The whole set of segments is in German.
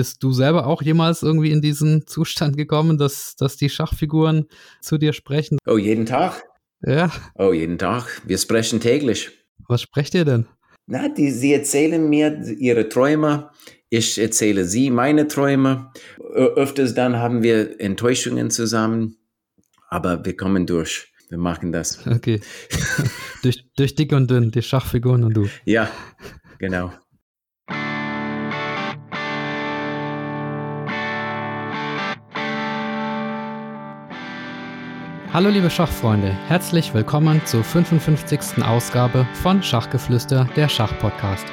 Bist du selber auch jemals irgendwie in diesen Zustand gekommen, dass, dass die Schachfiguren zu dir sprechen? Oh, jeden Tag? Ja. Oh, jeden Tag. Wir sprechen täglich. Was sprecht ihr denn? Na, die, sie erzählen mir ihre Träume. Ich erzähle sie meine Träume. Öfters dann haben wir Enttäuschungen zusammen. Aber wir kommen durch. Wir machen das. Okay. durch, durch dick und dünn, die Schachfiguren und du. Ja, genau. Hallo liebe Schachfreunde, herzlich willkommen zur 55. Ausgabe von Schachgeflüster, der Schachpodcast.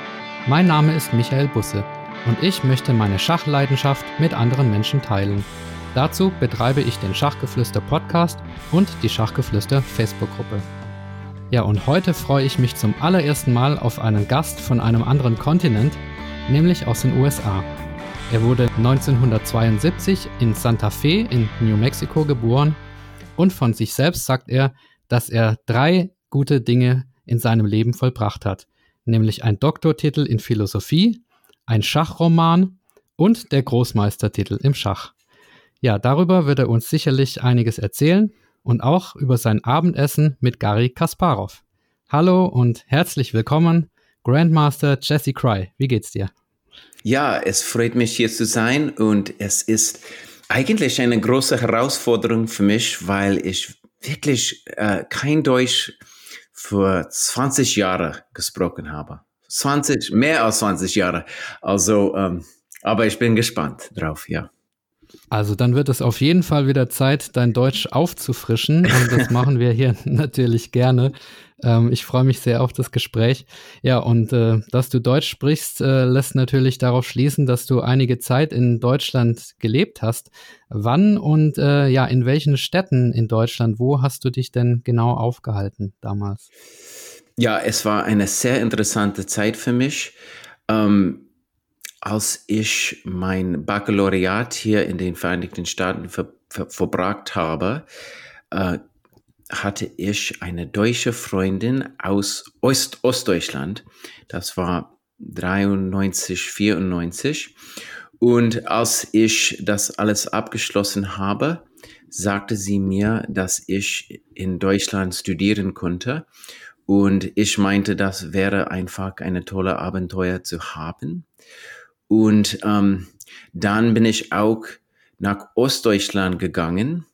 Mein Name ist Michael Busse und ich möchte meine Schachleidenschaft mit anderen Menschen teilen. Dazu betreibe ich den Schachgeflüster Podcast und die Schachgeflüster Facebook-Gruppe. Ja, und heute freue ich mich zum allerersten Mal auf einen Gast von einem anderen Kontinent, nämlich aus den USA. Er wurde 1972 in Santa Fe in New Mexico geboren und von sich selbst sagt er, dass er drei gute Dinge in seinem Leben vollbracht hat, nämlich ein Doktortitel in Philosophie, ein Schachroman und der Großmeistertitel im Schach. Ja, darüber wird er uns sicherlich einiges erzählen und auch über sein Abendessen mit Gary Kasparov. Hallo und herzlich willkommen, Grandmaster Jesse Cry. Wie geht's dir? Ja, es freut mich hier zu sein und es ist eigentlich eine große Herausforderung für mich, weil ich wirklich äh, kein Deutsch für 20 Jahre gesprochen habe. 20, mehr als 20 Jahre. Also, ähm, aber ich bin gespannt drauf, ja. Also dann wird es auf jeden Fall wieder Zeit, dein Deutsch aufzufrischen. Und das machen wir hier natürlich gerne. Ähm, ich freue mich sehr auf das Gespräch. Ja, und äh, dass du Deutsch sprichst, äh, lässt natürlich darauf schließen, dass du einige Zeit in Deutschland gelebt hast. Wann und äh, ja, in welchen Städten in Deutschland, wo hast du dich denn genau aufgehalten damals? Ja, es war eine sehr interessante Zeit für mich. Ähm, als ich mein Baccalaureat hier in den Vereinigten Staaten ver ver verbracht habe, äh, hatte ich eine deutsche Freundin aus Ost Ostdeutschland. Das war 93, 94. Und als ich das alles abgeschlossen habe, sagte sie mir, dass ich in Deutschland studieren konnte. Und ich meinte, das wäre einfach eine tolle Abenteuer zu haben. Und ähm, dann bin ich auch nach Ostdeutschland gegangen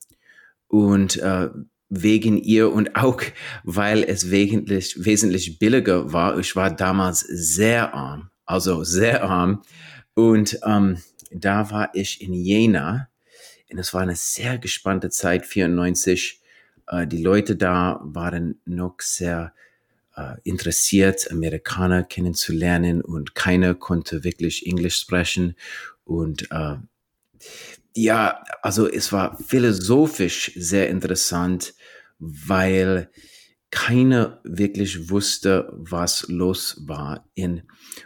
und äh, wegen ihr und auch weil es wesentlich, wesentlich billiger war. Ich war damals sehr arm, also sehr arm. Und ähm, da war ich in Jena und es war eine sehr gespannte Zeit, 94. Äh, die Leute da waren noch sehr äh, interessiert, Amerikaner kennenzulernen und keiner konnte wirklich Englisch sprechen. Und äh, ja, also es war philosophisch sehr interessant, weil keiner wirklich wusste, was los war. In,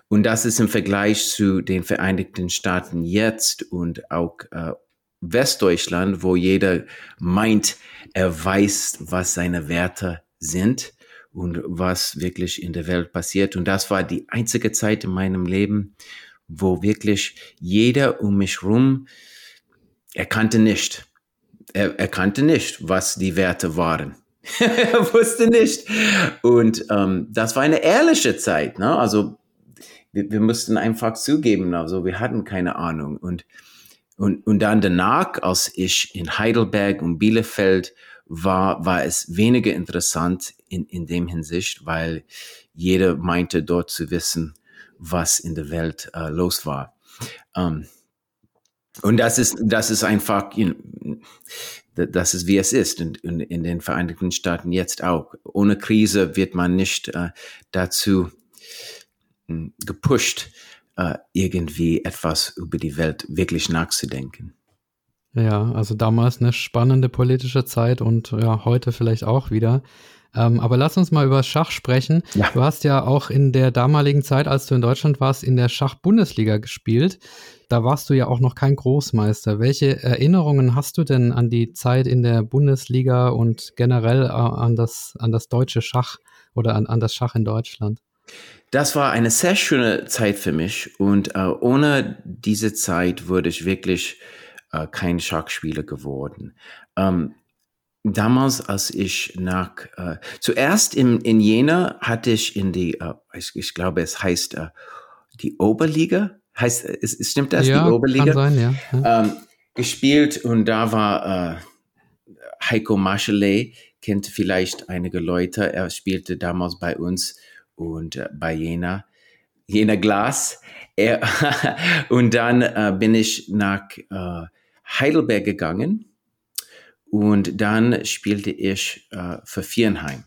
und das ist im Vergleich zu den Vereinigten Staaten jetzt und auch äh, Westdeutschland, wo jeder meint, er weiß, was seine Werte sind und was wirklich in der Welt passiert. Und das war die einzige Zeit in meinem Leben, wo wirklich jeder um mich rum er kannte nicht. Er, er kannte nicht, was die Werte waren. er wusste nicht. Und ähm, das war eine ehrliche Zeit. Ne? Also wir, wir mussten einfach zugeben, also wir hatten keine Ahnung. Und, und, und dann danach, als ich in Heidelberg und Bielefeld war, war es weniger interessant in, in dem Hinsicht, weil jeder meinte dort zu wissen, was in der Welt äh, los war. Ähm, und das ist, das ist einfach, you know, das ist wie es ist und, in, in den Vereinigten Staaten jetzt auch. Ohne Krise wird man nicht äh, dazu äh, gepusht, äh, irgendwie etwas über die Welt wirklich nachzudenken. Ja, also damals eine spannende politische Zeit und ja, heute vielleicht auch wieder. Ähm, aber lass uns mal über Schach sprechen. Ja. Du hast ja auch in der damaligen Zeit, als du in Deutschland warst, in der Schach-Bundesliga gespielt. Da warst du ja auch noch kein Großmeister. Welche Erinnerungen hast du denn an die Zeit in der Bundesliga und generell äh, an das, an das deutsche Schach oder an, an das Schach in Deutschland? Das war eine sehr schöne Zeit für mich und äh, ohne diese Zeit würde ich wirklich äh, kein Schachspieler geworden. Ähm, damals, als ich nach, äh, zuerst in, in Jena hatte ich in die, äh, ich, ich, glaube, es heißt äh, die Oberliga, heißt, ist, stimmt das, ja, die Oberliga? Kann sein, ja. ja. Ähm, gespielt und da war äh, Heiko Marchelet, kennt vielleicht einige Leute, er spielte damals bei uns und äh, bei Jena, Jena Glas. Er, und dann äh, bin ich nach äh, Heidelberg gegangen und dann spielte ich äh, für Vierenheim.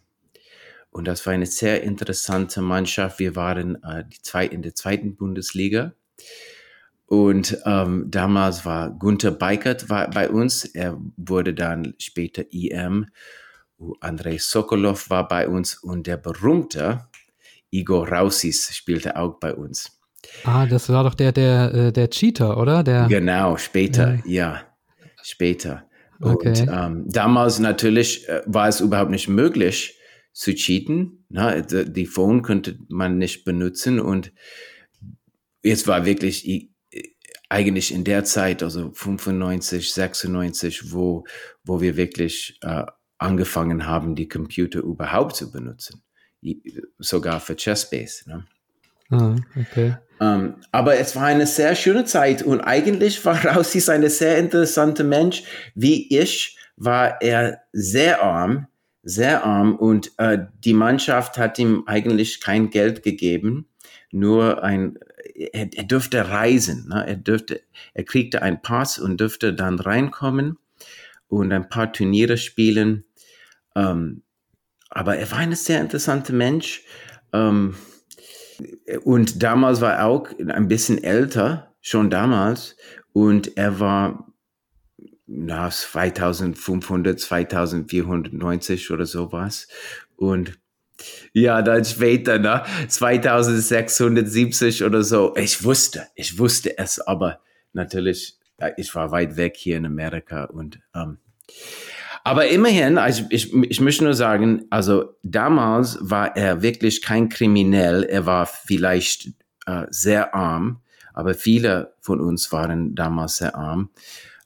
Und das war eine sehr interessante Mannschaft. Wir waren äh, die zwei, in der zweiten Bundesliga. Und ähm, damals war Gunther Beikert war bei uns. Er wurde dann später IM. Andrei Sokolov war bei uns und der berühmte Igor Rausis spielte auch bei uns. Ah, das war doch der, der, äh, der Cheater, oder? Der, genau, später, ja, ja später. Okay. Und ähm, damals natürlich äh, war es überhaupt nicht möglich zu cheaten. Na, die Phone könnte man nicht benutzen und es war wirklich eigentlich in der Zeit, also 95, 96, wo, wo wir wirklich äh, angefangen haben, die Computer überhaupt zu benutzen. Sogar für Chessbase. Ne? Ah, okay. Um, aber es war eine sehr schöne Zeit und eigentlich war Rausis ein sehr interessanter Mensch. Wie ich war er sehr arm, sehr arm und äh, die Mannschaft hat ihm eigentlich kein Geld gegeben, nur ein, er, er dürfte reisen, ne? er dürfte, er kriegte einen Pass und dürfte dann reinkommen und ein paar Turniere spielen. Um, aber er war ein sehr interessanter Mensch. Um, und damals war er auch ein bisschen älter, schon damals. Und er war na, 2500, 2490 oder sowas. Und ja, dann später, ne, 2670 oder so. Ich wusste, ich wusste es, aber natürlich, ich war weit weg hier in Amerika und ähm, aber immerhin, also ich, ich möchte nur sagen, also damals war er wirklich kein Kriminell. Er war vielleicht äh, sehr arm, aber viele von uns waren damals sehr arm.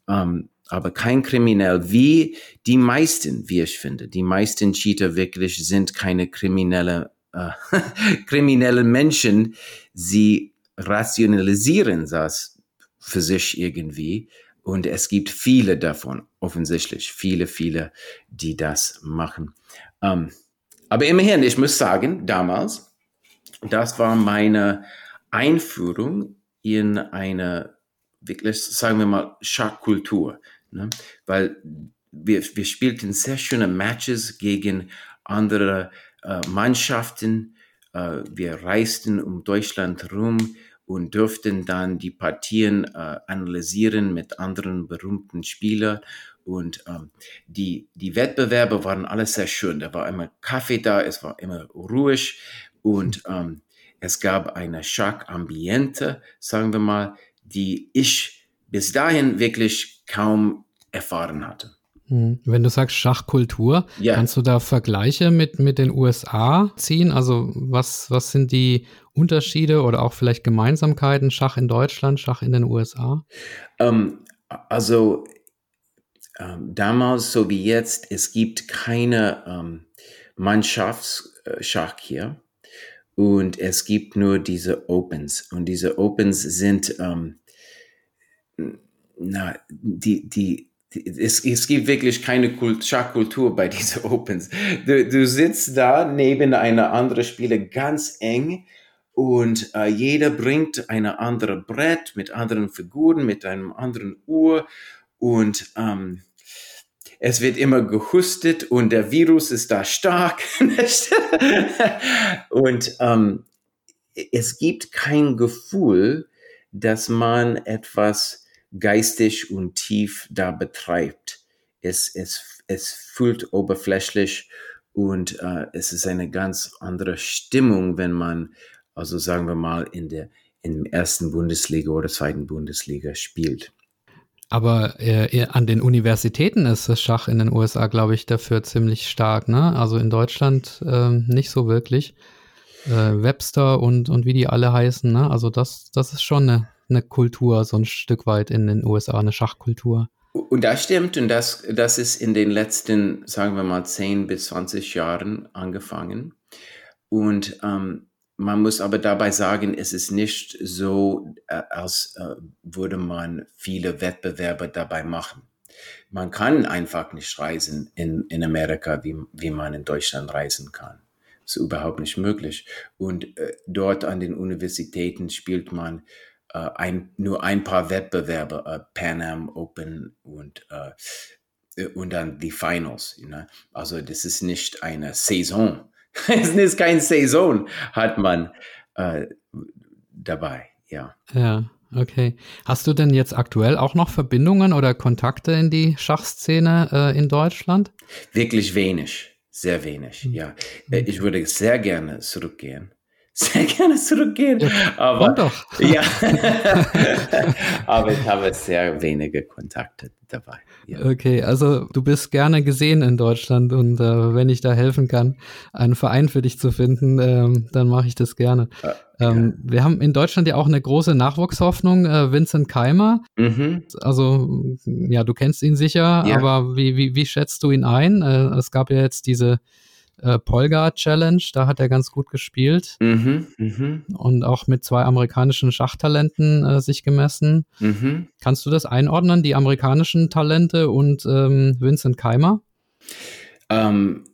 Ähm, aber kein Kriminell, wie die meisten, wie ich finde. Die meisten Cheater wirklich sind keine kriminelle, äh, kriminelle Menschen. Sie rationalisieren das für sich irgendwie. Und es gibt viele davon, offensichtlich, viele, viele, die das machen. Ähm, aber immerhin, ich muss sagen, damals, das war meine Einführung in eine wirklich, sagen wir mal, Schachkultur. Ne? Weil wir, wir spielten sehr schöne Matches gegen andere äh, Mannschaften. Äh, wir reisten um Deutschland rum und dürften dann die Partien äh, analysieren mit anderen berühmten Spielern. Und ähm, die, die Wettbewerbe waren alles sehr schön. Da war immer Kaffee da, es war immer ruhig und ähm, es gab eine Schachambiente, sagen wir mal, die ich bis dahin wirklich kaum erfahren hatte. Hm. Wenn du sagst Schachkultur, ja. kannst du da Vergleiche mit, mit den USA ziehen? Also was, was sind die Unterschiede oder auch vielleicht Gemeinsamkeiten Schach in Deutschland, Schach in den USA? Ähm, also ähm, damals so wie jetzt, es gibt keine ähm, Mannschaftsschach hier und es gibt nur diese Opens und diese Opens sind ähm, na, die, die es, es gibt wirklich keine Kult Schachkultur bei diesen Opens. Du, du sitzt da neben einer anderen Spieler ganz eng und äh, jeder bringt eine andere Brett mit anderen Figuren, mit einem anderen Uhr und ähm, es wird immer gehustet und der Virus ist da stark. und ähm, es gibt kein Gefühl, dass man etwas geistig und tief da betreibt. Es, es, es fühlt oberflächlich und äh, es ist eine ganz andere Stimmung, wenn man, also sagen wir mal, in der in ersten Bundesliga oder zweiten Bundesliga spielt. Aber äh, an den Universitäten ist das Schach in den USA, glaube ich, dafür ziemlich stark, ne? Also in Deutschland äh, nicht so wirklich. äh, Webster und, und wie die alle heißen. Ne? Also das, das ist schon eine, eine Kultur, so ein Stück weit in den USA, eine Schachkultur. Und das stimmt und das, das ist in den letzten, sagen wir mal, 10 bis 20 Jahren angefangen. Und ähm, man muss aber dabei sagen, es ist nicht so, äh, als äh, würde man viele Wettbewerbe dabei machen. Man kann einfach nicht reisen in, in Amerika, wie, wie man in Deutschland reisen kann. Das ist überhaupt nicht möglich. Und äh, dort an den Universitäten spielt man äh, ein, nur ein paar Wettbewerbe, äh, Pan Am Open und, äh, und dann die Finals. You know? Also das ist nicht eine Saison. es ist kein Saison, hat man äh, dabei, ja. Ja. Okay. Hast du denn jetzt aktuell auch noch Verbindungen oder Kontakte in die Schachszene äh, in Deutschland? Wirklich wenig, sehr wenig, hm. ja. Äh, ich würde sehr gerne zurückgehen sehr gerne zurückgehen. Ja, aber doch. ja, aber ich habe sehr wenige Kontakte dabei. Ja. Okay, also du bist gerne gesehen in Deutschland und äh, wenn ich da helfen kann, einen Verein für dich zu finden, ähm, dann mache ich das gerne. Äh, ähm, ja. Wir haben in Deutschland ja auch eine große Nachwuchshoffnung, äh, Vincent Keimer. Mhm. Also ja, du kennst ihn sicher, ja. aber wie, wie, wie schätzt du ihn ein? Äh, es gab ja jetzt diese äh, Polgar Challenge, da hat er ganz gut gespielt mhm, mh. und auch mit zwei amerikanischen Schachtalenten äh, sich gemessen. Mhm. Kannst du das einordnen, die amerikanischen Talente und ähm, Vincent Keimer? Ähm,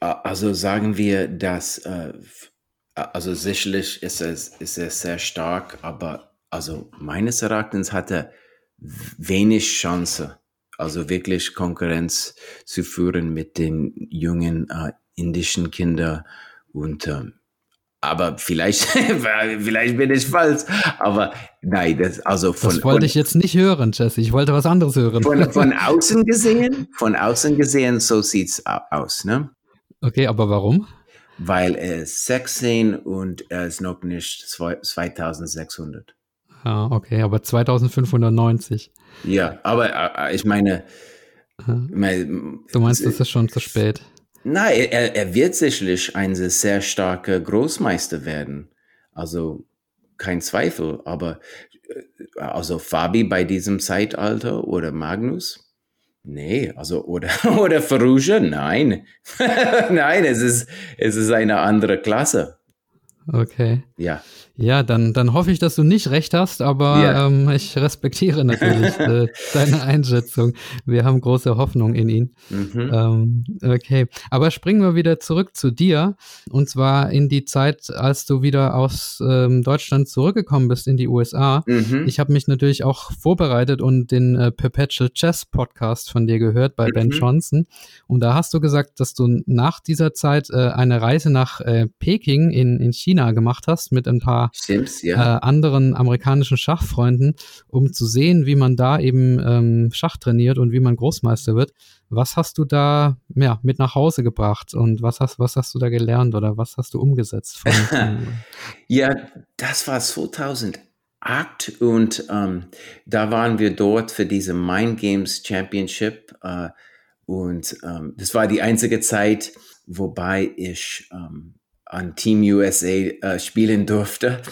also sagen wir, dass äh, also sicherlich ist er, ist er sehr stark, aber also meines Erachtens hat er wenig Chance, also wirklich Konkurrenz zu führen mit den jungen äh, indischen Kinder und ähm, aber vielleicht, vielleicht bin ich falsch. Aber nein, das also von. Das wollte ich jetzt nicht hören, Jesse. Ich wollte was anderes hören. Von, von außen gesehen, von außen gesehen, so sieht's aus, ne? Okay, aber warum? Weil er ist 16 und er ist noch nicht 2600. Ah, okay, aber 2590. Ja, aber äh, ich meine. Du meinst, das ist schon zu spät? Nein, er, er wird sicherlich ein sehr starker Großmeister werden. Also kein Zweifel. Aber äh, also Fabi bei diesem Zeitalter oder Magnus? Nee, also oder oder Ferrugia? Nein, nein, es ist es ist eine andere Klasse. Okay. Ja. Ja, dann, dann hoffe ich, dass du nicht recht hast, aber ja. ähm, ich respektiere natürlich äh, deine Einschätzung. Wir haben große Hoffnung in ihn. Mhm. Ähm, okay, aber springen wir wieder zurück zu dir und zwar in die Zeit, als du wieder aus ähm, Deutschland zurückgekommen bist in die USA. Mhm. Ich habe mich natürlich auch vorbereitet und den äh, Perpetual Chess Podcast von dir gehört bei mhm. Ben Johnson und da hast du gesagt, dass du nach dieser Zeit äh, eine Reise nach äh, Peking in, in China gemacht hast mit ein paar Sims, ja. äh, anderen amerikanischen Schachfreunden, um zu sehen, wie man da eben ähm, Schach trainiert und wie man Großmeister wird. Was hast du da ja, mit nach Hause gebracht und was hast, was hast du da gelernt oder was hast du umgesetzt? Von, ja, das war 2008 und ähm, da waren wir dort für diese Mind Games Championship äh, und ähm, das war die einzige Zeit, wobei ich ähm, an Team USA äh, spielen durfte.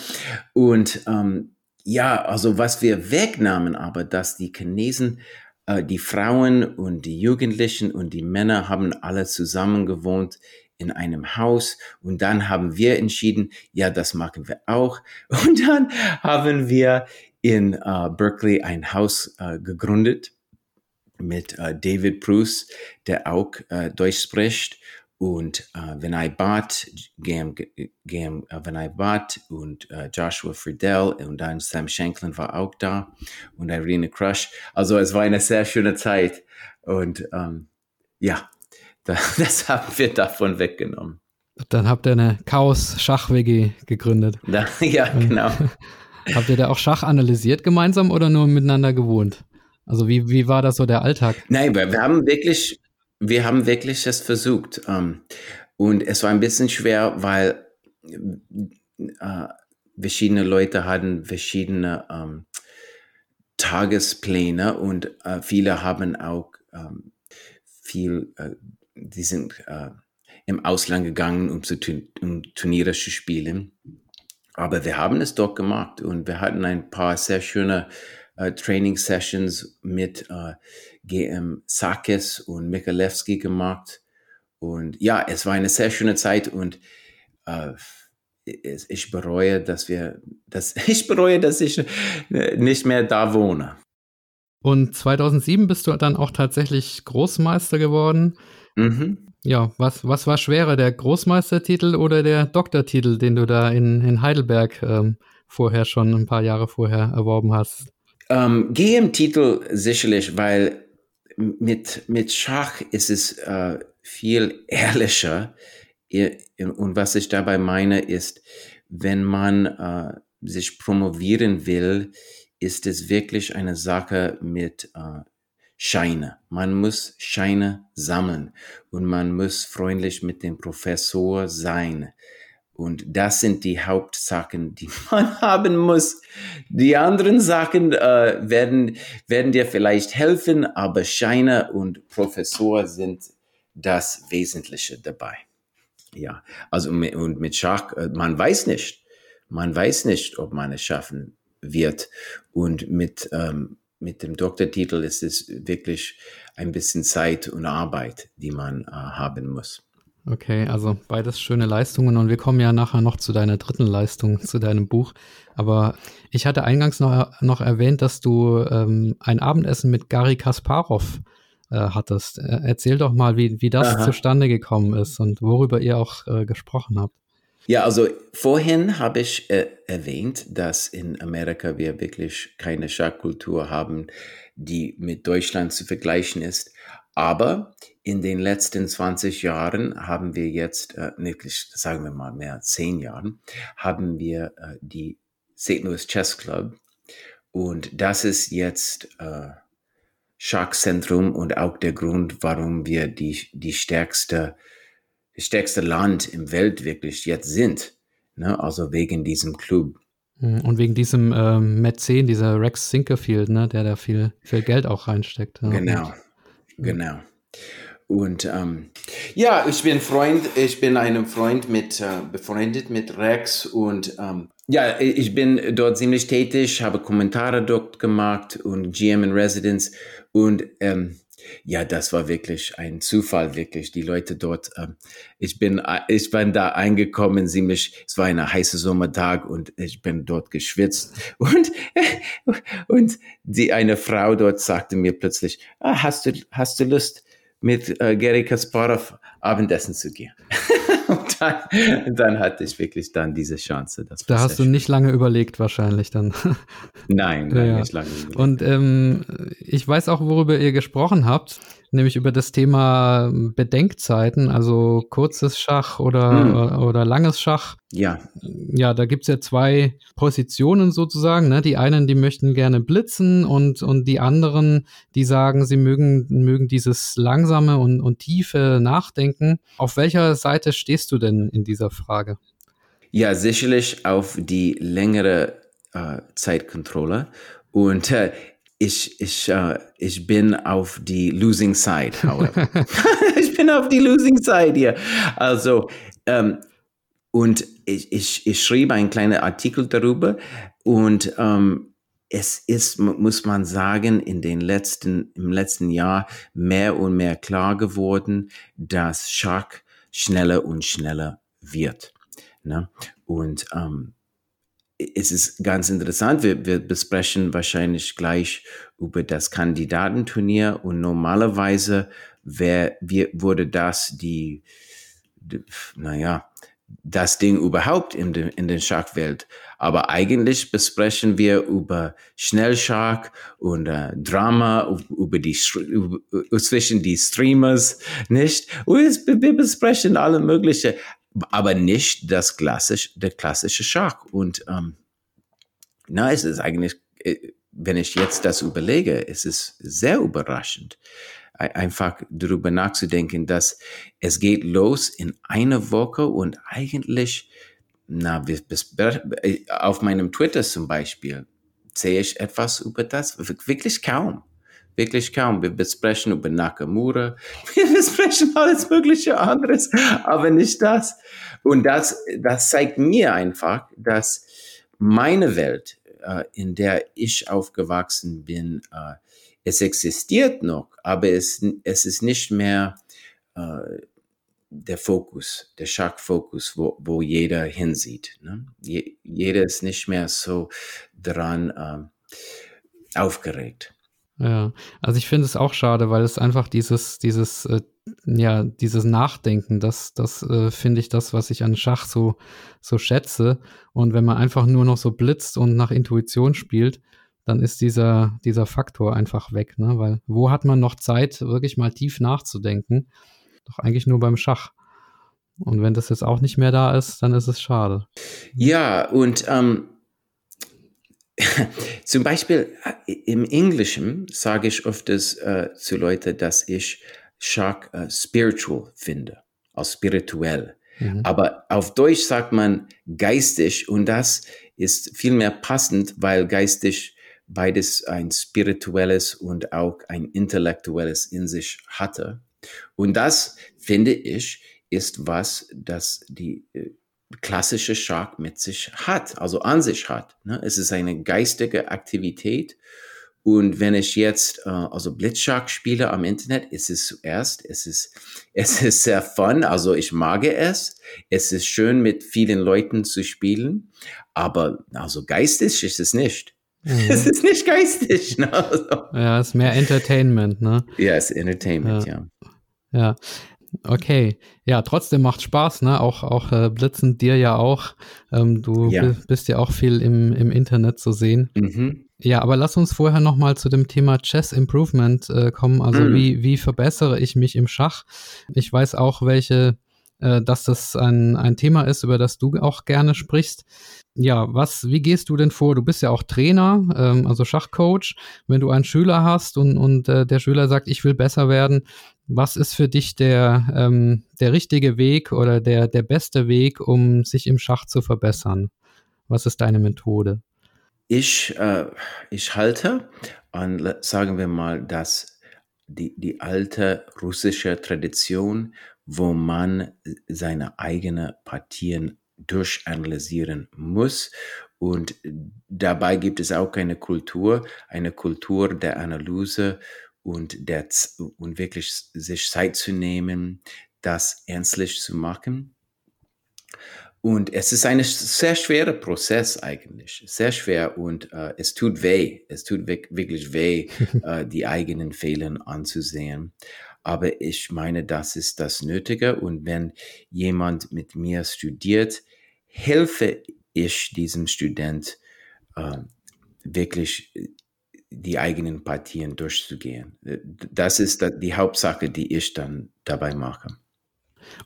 Und ähm, ja, also was wir wegnahmen, aber dass die Chinesen, äh, die Frauen und die Jugendlichen und die Männer haben alle zusammen gewohnt in einem Haus und dann haben wir entschieden, ja, das machen wir auch. Und dann haben wir in äh, Berkeley ein Haus äh, gegründet mit äh, David Bruce, der auch äh, Deutsch spricht und äh, wenn I bought Gam, Gam äh, I bought und äh, Joshua Friedel und dann Sam Shanklin war auch da und Irene Crush. Also es war eine sehr schöne Zeit und ähm, ja, da, das haben wir davon weggenommen. Dann habt ihr eine Chaos-Schach-WG gegründet. Da, ja, genau. habt ihr da auch Schach analysiert gemeinsam oder nur miteinander gewohnt? Also wie, wie war das so der Alltag? Nein, wir, wir haben wirklich wir haben wirklich es versucht. Ähm, und es war ein bisschen schwer, weil äh, verschiedene Leute hatten verschiedene ähm, Tagespläne und äh, viele haben auch ähm, viel, äh, die sind im Ausland gegangen, um, zu, um Turniere zu spielen. Aber wir haben es doch gemacht und wir hatten ein paar sehr schöne äh, Training Sessions mit äh, GM Sakis und Mikalewski gemacht. Und ja, es war eine sehr schöne Zeit und äh, ich bereue, dass wir, dass ich bereue, dass ich nicht mehr da wohne. Und 2007 bist du dann auch tatsächlich Großmeister geworden. Mhm. Ja, was, was war schwerer, der Großmeistertitel oder der Doktortitel, den du da in, in Heidelberg ähm, vorher schon ein paar Jahre vorher erworben hast? Ähm, GM-Titel sicherlich, weil mit, mit Schach ist es äh, viel ehrlicher. Und was ich dabei meine, ist, wenn man äh, sich promovieren will, ist es wirklich eine Sache mit äh, Scheine. Man muss Scheine sammeln und man muss freundlich mit dem Professor sein. Und das sind die Hauptsachen, die man haben muss. Die anderen Sachen äh, werden, werden dir vielleicht helfen, aber Scheine und Professor sind das Wesentliche dabei. Ja, also und mit Schach, äh, man weiß nicht, man weiß nicht, ob man es schaffen wird. Und mit, ähm, mit dem Doktortitel ist es wirklich ein bisschen Zeit und Arbeit, die man äh, haben muss. Okay, also beides schöne Leistungen und wir kommen ja nachher noch zu deiner dritten Leistung, zu deinem Buch. Aber ich hatte eingangs noch, noch erwähnt, dass du ähm, ein Abendessen mit Gary Kasparov äh, hattest. Erzähl doch mal, wie, wie das Aha. zustande gekommen ist und worüber ihr auch äh, gesprochen habt. Ja, also vorhin habe ich äh, erwähnt, dass in Amerika wir wirklich keine Schachkultur haben, die mit Deutschland zu vergleichen ist. Aber in den letzten 20 Jahren haben wir jetzt, äh, wirklich, sagen wir mal mehr als 10 Jahren, haben wir äh, die St. Louis Chess Club. Und das ist jetzt äh, Schachzentrum und auch der Grund, warum wir die, die stärkste das stärkste Land im Welt wirklich jetzt sind. Ne? Also wegen diesem Club. Hm, und wegen diesem ähm, Mäzen, dieser Rex Sinkerfield, ne, der da viel, viel Geld auch reinsteckt. Ja. Genau, genau. Und ähm, ja, ich bin Freund, ich bin einem Freund mit äh, befreundet mit Rex und ähm, ja, ich bin dort ziemlich tätig, habe Kommentare dort gemacht und GM in Residence und ähm, ja, das war wirklich ein Zufall, wirklich. Die Leute dort, ähm, ich bin, ich bin da eingekommen, ziemlich, es war ein heißer Sommertag und ich bin dort geschwitzt und, und die, eine Frau dort sagte mir plötzlich, ah, hast du, hast du Lust, mit äh, Gary Kasparov Abendessen zu gehen? und dann, dann, hatte ich wirklich dann diese Chance. da hast du nicht lange überlegt wahrscheinlich dann. Nein, nein ja. nicht lange überlegt. Und ähm, ich weiß auch, worüber ihr gesprochen habt nämlich über das Thema Bedenkzeiten, also kurzes Schach oder, mhm. oder langes Schach. Ja. Ja, da gibt es ja zwei Positionen sozusagen. Ne? Die einen, die möchten gerne blitzen und, und die anderen, die sagen, sie mögen, mögen dieses langsame und, und tiefe Nachdenken. Auf welcher Seite stehst du denn in dieser Frage? Ja, sicherlich auf die längere äh, Zeitkontrolle. Und äh, ich, ich, uh, ich bin auf die losing side, however. ich bin auf die losing side hier. Also, ähm, und ich, ich, ich schrieb einen kleinen Artikel darüber und ähm, es ist, muss man sagen, in den letzten, im letzten Jahr mehr und mehr klar geworden, dass Schach schneller und schneller wird. Ne? Und ähm, es ist ganz interessant. Wir, wir besprechen wahrscheinlich gleich über das Kandidatenturnier und normalerweise wär, wir, wurde das die, die, naja, das Ding überhaupt in, de, in den Schachwelt. Aber eigentlich besprechen wir über Schnellschach und äh, Drama, über die, über, zwischen die Streamers, nicht? Und wir besprechen alle mögliche aber nicht das klassische, der klassische Schach. Und ähm, na, es ist eigentlich, äh, wenn ich jetzt das überlege, es ist sehr überraschend, einfach darüber nachzudenken, dass es geht los in einer Woche und eigentlich, na, auf meinem Twitter zum Beispiel sehe ich etwas über das, wirklich kaum. Wirklich kaum. Wir besprechen über Nakamura, wir besprechen alles mögliche anderes, aber nicht das. Und das, das zeigt mir einfach, dass meine Welt, äh, in der ich aufgewachsen bin, äh, es existiert noch, aber es, es ist nicht mehr äh, der Fokus, der Schachfokus, wo, wo jeder hinsieht. Ne? Je, jeder ist nicht mehr so dran äh, aufgeregt. Ja, also ich finde es auch schade, weil es einfach dieses, dieses, äh, ja, dieses Nachdenken, das, das äh, finde ich das, was ich an Schach so, so schätze. Und wenn man einfach nur noch so blitzt und nach Intuition spielt, dann ist dieser, dieser Faktor einfach weg, ne? Weil wo hat man noch Zeit, wirklich mal tief nachzudenken? Doch eigentlich nur beim Schach. Und wenn das jetzt auch nicht mehr da ist, dann ist es schade. Ja, und ähm, zum Beispiel äh, im Englischen sage ich öfters äh, zu Leuten, dass ich Schach äh, spiritual finde, als spirituell. Mhm. Aber auf Deutsch sagt man geistig und das ist viel mehr passend, weil geistig beides ein spirituelles und auch ein intellektuelles in sich hatte. Und das, finde ich, ist was, das die äh, klassische Schach mit sich hat, also an sich hat. Ne? Es ist eine geistige Aktivität. Und wenn ich jetzt äh, also Blitzschach spiele am Internet, ist es zuerst, es ist, es ist sehr fun, also ich mag es. Es ist schön mit vielen Leuten zu spielen, aber also geistig ist es nicht. Mhm. Es ist nicht geistig. Ne? Also. Ja, es ist mehr Entertainment, ne? Ja, es ist Entertainment, ja. ja. Ja, okay. Ja, trotzdem macht Spaß, ne? Auch, auch äh, Blitzen dir ja auch. Ähm, du ja. bist ja auch viel im, im Internet zu sehen. Mhm. Ja, aber lass uns vorher nochmal zu dem Thema Chess Improvement äh, kommen. Also mhm. wie, wie verbessere ich mich im Schach? Ich weiß auch, welche, äh, dass das ein, ein Thema ist, über das du auch gerne sprichst. Ja, was, wie gehst du denn vor? Du bist ja auch Trainer, ähm, also Schachcoach. Wenn du einen Schüler hast und, und äh, der Schüler sagt, ich will besser werden, was ist für dich der, ähm, der richtige Weg oder der, der beste Weg, um sich im Schach zu verbessern? Was ist deine Methode? Ich, äh, ich halte an, sagen wir mal, dass die, die alte russische Tradition, wo man seine eigenen Partien durchanalysieren muss. Und dabei gibt es auch eine Kultur, eine Kultur der Analyse und, der, und wirklich sich Zeit zu nehmen, das ernstlich zu machen. Und es ist ein sehr schwerer Prozess eigentlich, sehr schwer und äh, es tut weh, es tut wirklich weh, äh, die eigenen Fehler anzusehen. Aber ich meine, das ist das Nötige und wenn jemand mit mir studiert, helfe ich diesem Student äh, wirklich die eigenen Partien durchzugehen. Das ist die Hauptsache, die ich dann dabei mache.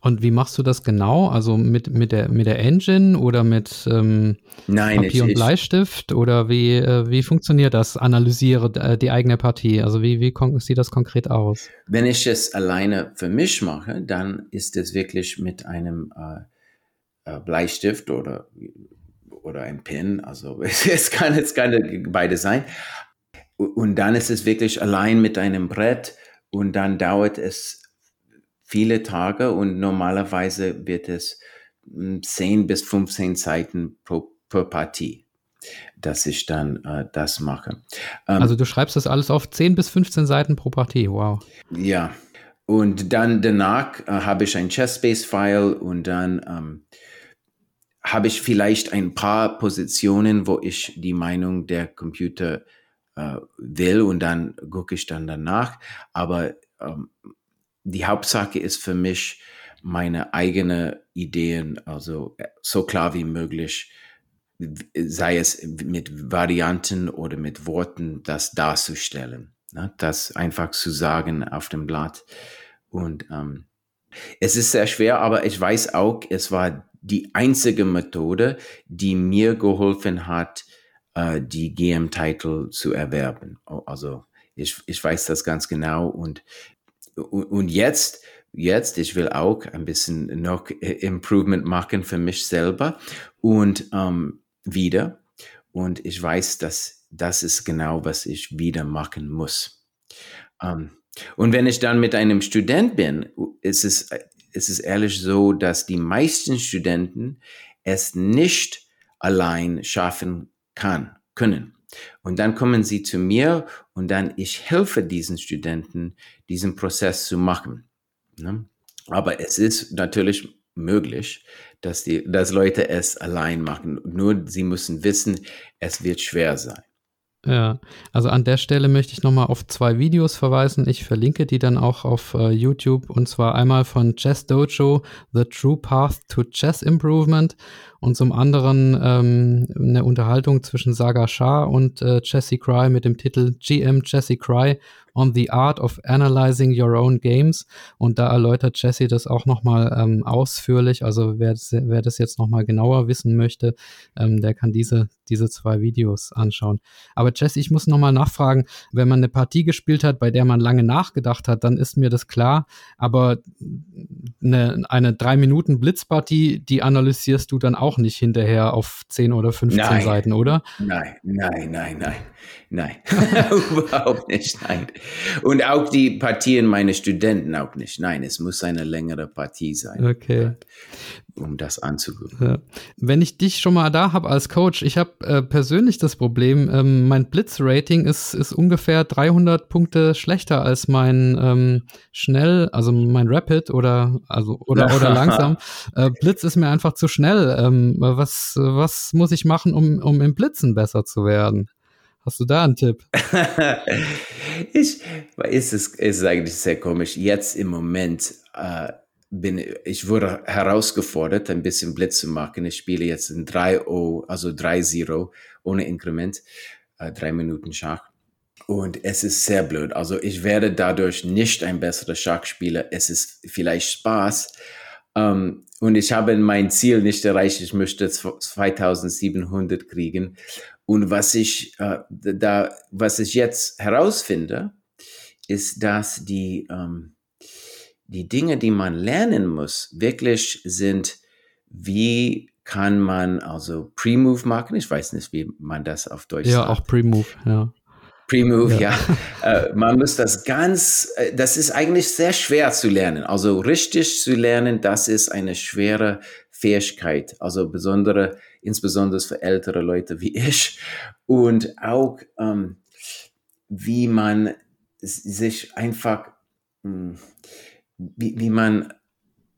Und wie machst du das genau? Also mit, mit, der, mit der Engine oder mit ähm, Nein, Papier ich, und Bleistift? Oder wie, äh, wie funktioniert das? Analysiere äh, die eigene Partie. Also wie, wie sieht das konkret aus? Wenn ich es alleine für mich mache, dann ist es wirklich mit einem äh, äh Bleistift oder, oder ein Pin. Also es kann jetzt keine beide sein. Und dann ist es wirklich allein mit einem Brett und dann dauert es viele Tage und normalerweise wird es 10 hm, bis 15 Seiten pro, pro Partie, dass ich dann äh, das mache. Ähm, also du schreibst das alles auf 10 bis 15 Seiten pro Partie, wow. Ja, und dann danach äh, habe ich ein Chess-Space-File und dann ähm, habe ich vielleicht ein paar Positionen, wo ich die Meinung der Computer äh, will und dann gucke ich dann danach. Aber ähm, die Hauptsache ist für mich, meine eigene Ideen, also äh, so klar wie möglich, sei es mit Varianten oder mit Worten, das darzustellen. Ne? Das einfach zu sagen auf dem Blatt. Und ähm, es ist sehr schwer, aber ich weiß auch, es war die einzige Methode, die mir geholfen hat, äh, die GM-Titel zu erwerben. Also ich, ich weiß das ganz genau und, und jetzt, jetzt, ich will auch ein bisschen noch Improvement machen für mich selber und ähm, wieder. Und ich weiß, dass das ist genau, was ich wieder machen muss. Ähm, und wenn ich dann mit einem Student bin, ist es, ist es ehrlich so, dass die meisten Studenten es nicht allein schaffen kann, können. Und dann kommen sie zu mir und dann ich helfe diesen Studenten, diesen Prozess zu machen. Ne? Aber es ist natürlich möglich, dass die, dass Leute es allein machen. Nur sie müssen wissen, es wird schwer sein. Ja, also an der Stelle möchte ich nochmal auf zwei Videos verweisen. Ich verlinke die dann auch auf uh, YouTube und zwar einmal von Chess Dojo, The True Path to Chess Improvement und zum anderen ähm, eine Unterhaltung zwischen Saga Shah und äh, Jesse Cry mit dem Titel GM Jesse Cry on the Art of Analyzing Your Own Games. Und da erläutert Jesse das auch nochmal ähm, ausführlich. Also wer, wer das jetzt nochmal genauer wissen möchte, ähm, der kann diese, diese zwei Videos anschauen. Aber Jesse, ich muss nochmal nachfragen, wenn man eine Partie gespielt hat, bei der man lange nachgedacht hat, dann ist mir das klar. Aber eine, eine drei Minuten Blitzpartie, die analysierst du dann auch nicht hinterher auf 10 oder 15 nein, Seiten, oder? Nein, nein, nein, nein. Nein, überhaupt nicht. Nein. Und auch die Partien meiner Studenten auch nicht. Nein, es muss eine längere Partie sein. Okay. Um das anzugucken. Ja. Wenn ich dich schon mal da habe als Coach, ich habe äh, persönlich das Problem, ähm, mein Blitz-Rating ist, ist ungefähr 300 Punkte schlechter als mein ähm, schnell, also mein Rapid oder also oder oder langsam. Äh, Blitz ist mir einfach zu schnell. Ähm, was was muss ich machen, um um im Blitzen besser zu werden? Hast du da einen Tipp? ich, ist es ist eigentlich sehr komisch. Jetzt im Moment äh, bin ich wurde herausgefordert, ein bisschen Blitz zu machen. Ich spiele jetzt in 3-0, also 3-0 ohne Inkrement, äh, drei Minuten Schach. Und es ist sehr blöd. Also ich werde dadurch nicht ein besserer Schachspieler. Es ist vielleicht Spaß. Ähm, und ich habe mein Ziel nicht erreicht. Ich möchte 2700 kriegen. Und was ich äh, da, was ich jetzt herausfinde, ist, dass die ähm, die Dinge, die man lernen muss, wirklich sind, wie kann man also Pre-Move machen? Ich weiß nicht, wie man das auf Deutsch ja, sagt. Ja, auch Pre-Move, ja. Pre-Move, ja. ja. äh, man muss das ganz, äh, das ist eigentlich sehr schwer zu lernen. Also richtig zu lernen, das ist eine schwere Fähigkeit. Also besondere insbesondere für ältere Leute wie ich. Und auch, ähm, wie man sich einfach, hm, wie, wie man,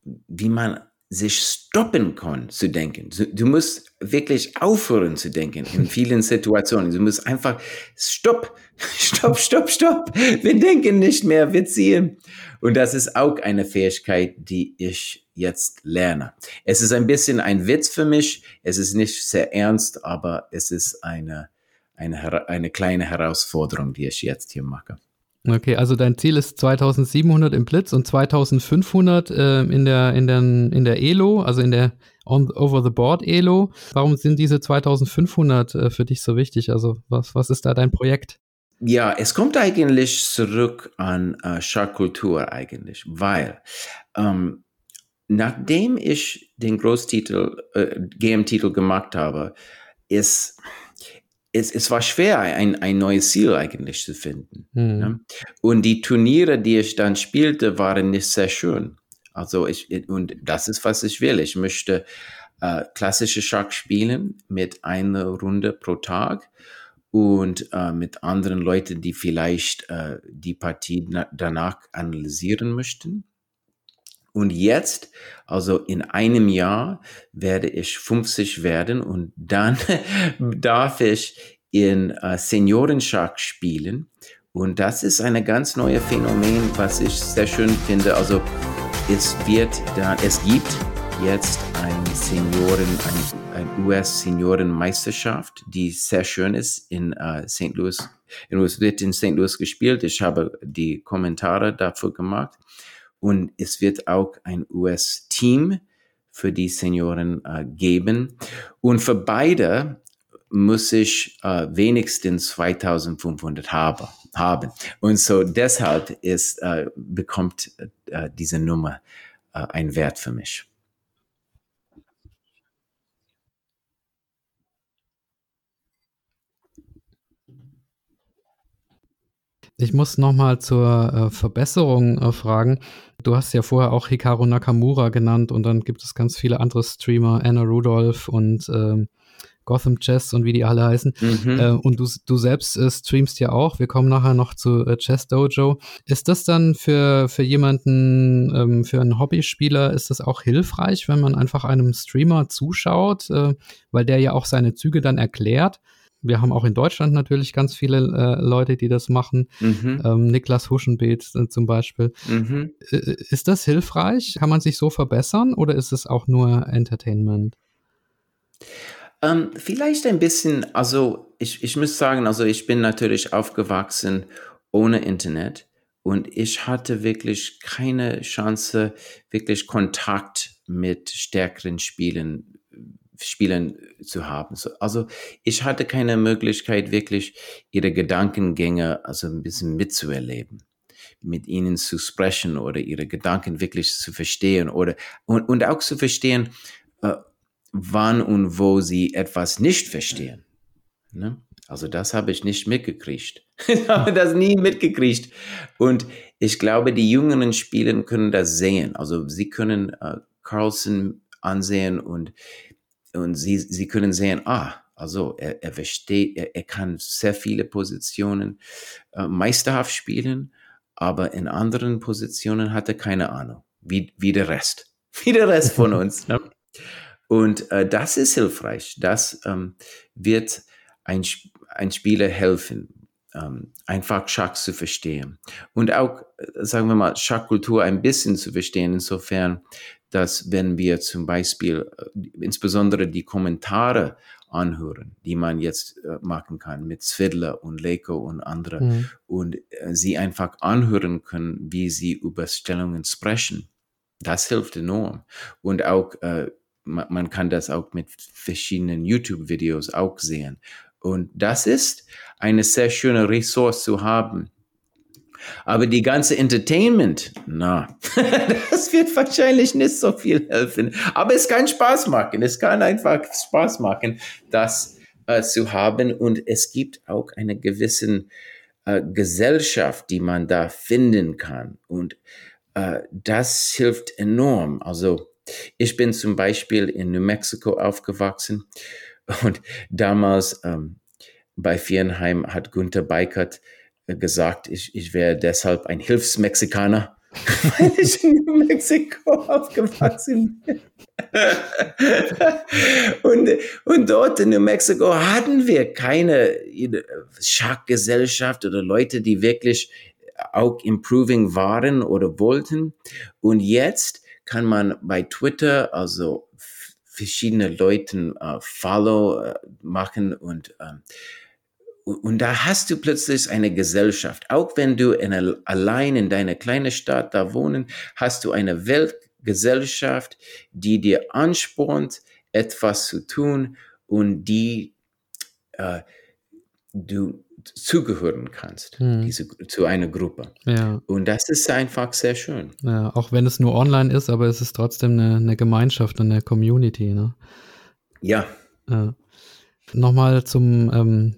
wie man sich stoppen kann zu denken. Du musst wirklich aufhören zu denken in vielen Situationen. Du musst einfach stopp, stopp, stopp, stopp. Wir denken nicht mehr, wir ziehen. Und das ist auch eine Fähigkeit, die ich jetzt lerne. Es ist ein bisschen ein Witz für mich. Es ist nicht sehr ernst, aber es ist eine, eine, eine kleine Herausforderung, die ich jetzt hier mache. Okay, also dein Ziel ist 2700 im Blitz und 2500 äh, in, der, in, der, in der ELO, also in der Over-the-Board ELO. Warum sind diese 2500 äh, für dich so wichtig? Also was, was ist da dein Projekt? Ja, es kommt eigentlich zurück an äh, Schachkultur eigentlich, weil ähm, nachdem ich den Großtitel, äh, GM-Titel gemacht habe, ist es, es war schwer, ein, ein neues Ziel eigentlich zu finden. Mhm. Ne? Und die Turniere, die ich dann spielte, waren nicht sehr schön. Also ich, und das ist, was ich will. Ich möchte äh, klassische Schach spielen mit einer Runde pro Tag und äh, mit anderen Leuten, die vielleicht äh, die Partie danach analysieren möchten. Und jetzt, also in einem Jahr, werde ich 50 werden und dann darf ich in äh, Seniorenschach spielen. Und das ist eine ganz neue Phänomen, was ich sehr schön finde. Also es wird dann, es gibt jetzt ein Senioren, ein, ein US-Seniorenmeisterschaft, die sehr schön ist in äh, St. Louis. In, wird in St. Louis gespielt. Ich habe die Kommentare dafür gemacht. Und es wird auch ein US-Team für die Senioren äh, geben. Und für beide muss ich äh, wenigstens 2500 habe, haben. Und so deshalb ist, äh, bekommt äh, diese Nummer äh, einen Wert für mich. Ich muss nochmal zur äh, Verbesserung äh, fragen. Du hast ja vorher auch Hikaru Nakamura genannt und dann gibt es ganz viele andere Streamer, Anna Rudolph und ähm, Gotham Chess und wie die alle heißen. Mhm. Äh, und du, du selbst äh, streamst ja auch. Wir kommen nachher noch zu äh, Chess Dojo. Ist das dann für, für jemanden, ähm, für einen Hobbyspieler, ist das auch hilfreich, wenn man einfach einem Streamer zuschaut, äh, weil der ja auch seine Züge dann erklärt? Wir haben auch in Deutschland natürlich ganz viele äh, Leute, die das machen. Mhm. Ähm, Niklas Huschenbeet äh, zum Beispiel. Mhm. Äh, ist das hilfreich? Kann man sich so verbessern oder ist es auch nur Entertainment? Ähm, vielleicht ein bisschen, also ich, ich muss sagen, also ich bin natürlich aufgewachsen ohne Internet und ich hatte wirklich keine Chance, wirklich Kontakt mit stärkeren Spielen, Spielern zu haben. Also ich hatte keine Möglichkeit, wirklich ihre Gedankengänge also ein bisschen mitzuerleben mit ihnen zu sprechen oder ihre Gedanken wirklich zu verstehen oder und, und auch zu verstehen, äh, wann und wo sie etwas nicht verstehen. Ne? Also das habe ich nicht mitgekriegt. ich habe das nie mitgekriegt. Und ich glaube, die jüngeren Spieler können das sehen. Also sie können äh, Carlson ansehen und, und sie, sie können sehen, ah, also er, er versteht, er, er kann sehr viele Positionen äh, meisterhaft spielen, aber in anderen Positionen hat er keine Ahnung, wie, wie der Rest, wie der Rest von uns. Ne? Und äh, das ist hilfreich. Das ähm, wird ein, ein Spieler helfen, ähm, einfach Schach zu verstehen. Und auch, äh, sagen wir mal, Schachkultur ein bisschen zu verstehen, insofern, dass wenn wir zum Beispiel äh, insbesondere die Kommentare anhören, die man jetzt äh, machen kann mit Zwiddler und Leko und andere mhm. und äh, sie einfach anhören können, wie sie über Stellungen sprechen. Das hilft enorm. Und auch äh, man, man kann das auch mit verschiedenen YouTube-Videos auch sehen. Und das ist eine sehr schöne Ressource zu haben. Aber die ganze Entertainment, na, das wird wahrscheinlich nicht so viel helfen. Aber es kann Spaß machen. Es kann einfach Spaß machen, das äh, zu haben. Und es gibt auch eine gewisse äh, Gesellschaft, die man da finden kann. Und äh, das hilft enorm. Also ich bin zum Beispiel in New Mexico aufgewachsen und damals ähm, bei Viernheim hat Gunther Beikert gesagt, ich, ich wäre deshalb ein Hilfsmexikaner, weil ich in New Mexico aufgewachsen bin. und, und dort in New Mexico hatten wir keine Schachgesellschaft oder Leute, die wirklich auch improving waren oder wollten. Und jetzt kann man bei Twitter also verschiedene Leuten äh, Follow äh, machen und ähm, und da hast du plötzlich eine Gesellschaft. Auch wenn du in allein in deiner kleinen Stadt da wohnen, hast du eine Weltgesellschaft, die dir anspornt, etwas zu tun und die äh, du zugehören kannst, hm. diese, zu einer Gruppe. Ja. Und das ist einfach sehr schön. Ja, auch wenn es nur online ist, aber es ist trotzdem eine, eine Gemeinschaft und eine Community. Ne? Ja. ja. Nochmal zum, ähm,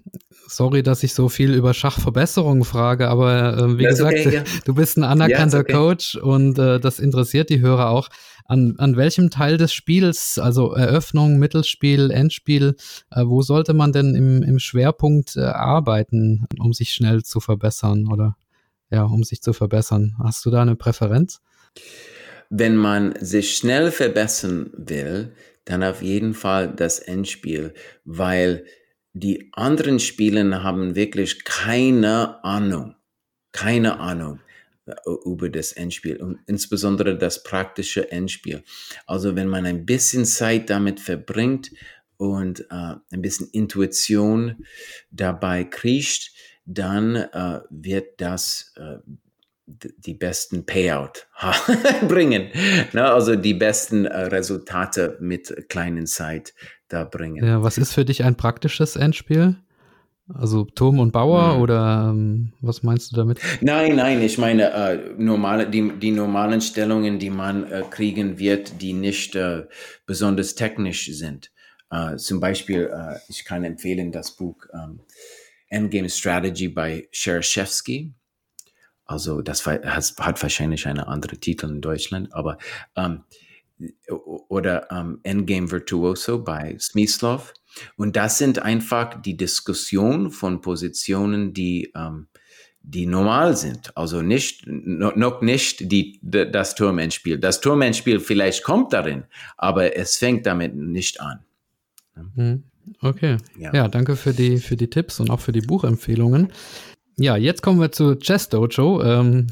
sorry, dass ich so viel über Schachverbesserung frage, aber äh, wie das gesagt, okay, ja. du bist ein anerkannter okay. Coach und äh, das interessiert die Hörer auch. An, an welchem Teil des Spiels, also Eröffnung, Mittelspiel, Endspiel, äh, wo sollte man denn im, im Schwerpunkt äh, arbeiten, um sich schnell zu verbessern oder ja, um sich zu verbessern? Hast du da eine Präferenz? Wenn man sich schnell verbessern will, dann auf jeden Fall das Endspiel, weil die anderen Spielen haben wirklich keine Ahnung, keine Ahnung äh, über das Endspiel und insbesondere das praktische Endspiel. Also wenn man ein bisschen Zeit damit verbringt und äh, ein bisschen Intuition dabei kriegt, dann äh, wird das äh, die besten Payout bringen. Ne? Also die besten äh, Resultate mit kleinen Zeit da bringen. Ja, was ist für dich ein praktisches Endspiel? Also Turm und Bauer hm. oder ähm, was meinst du damit? Nein, nein, ich meine äh, normale, die, die normalen Stellungen, die man äh, kriegen wird, die nicht äh, besonders technisch sind. Äh, zum Beispiel, äh, ich kann empfehlen das Buch ähm, Endgame Strategy bei Shereshevsky Also das hat, hat wahrscheinlich eine andere Titel in Deutschland, aber ähm, oder ähm, Endgame Virtuoso bei Smyslov. Und das sind einfach die Diskussion von Positionen, die ähm, die normal sind. Also nicht, noch nicht die, das Turmendspiel. Das Turmendspiel vielleicht kommt darin, aber es fängt damit nicht an. Mhm. Okay. Ja. ja, danke für die, für die Tipps und auch für die Buchempfehlungen. Ja, jetzt kommen wir zu Chess Dojo. Ähm,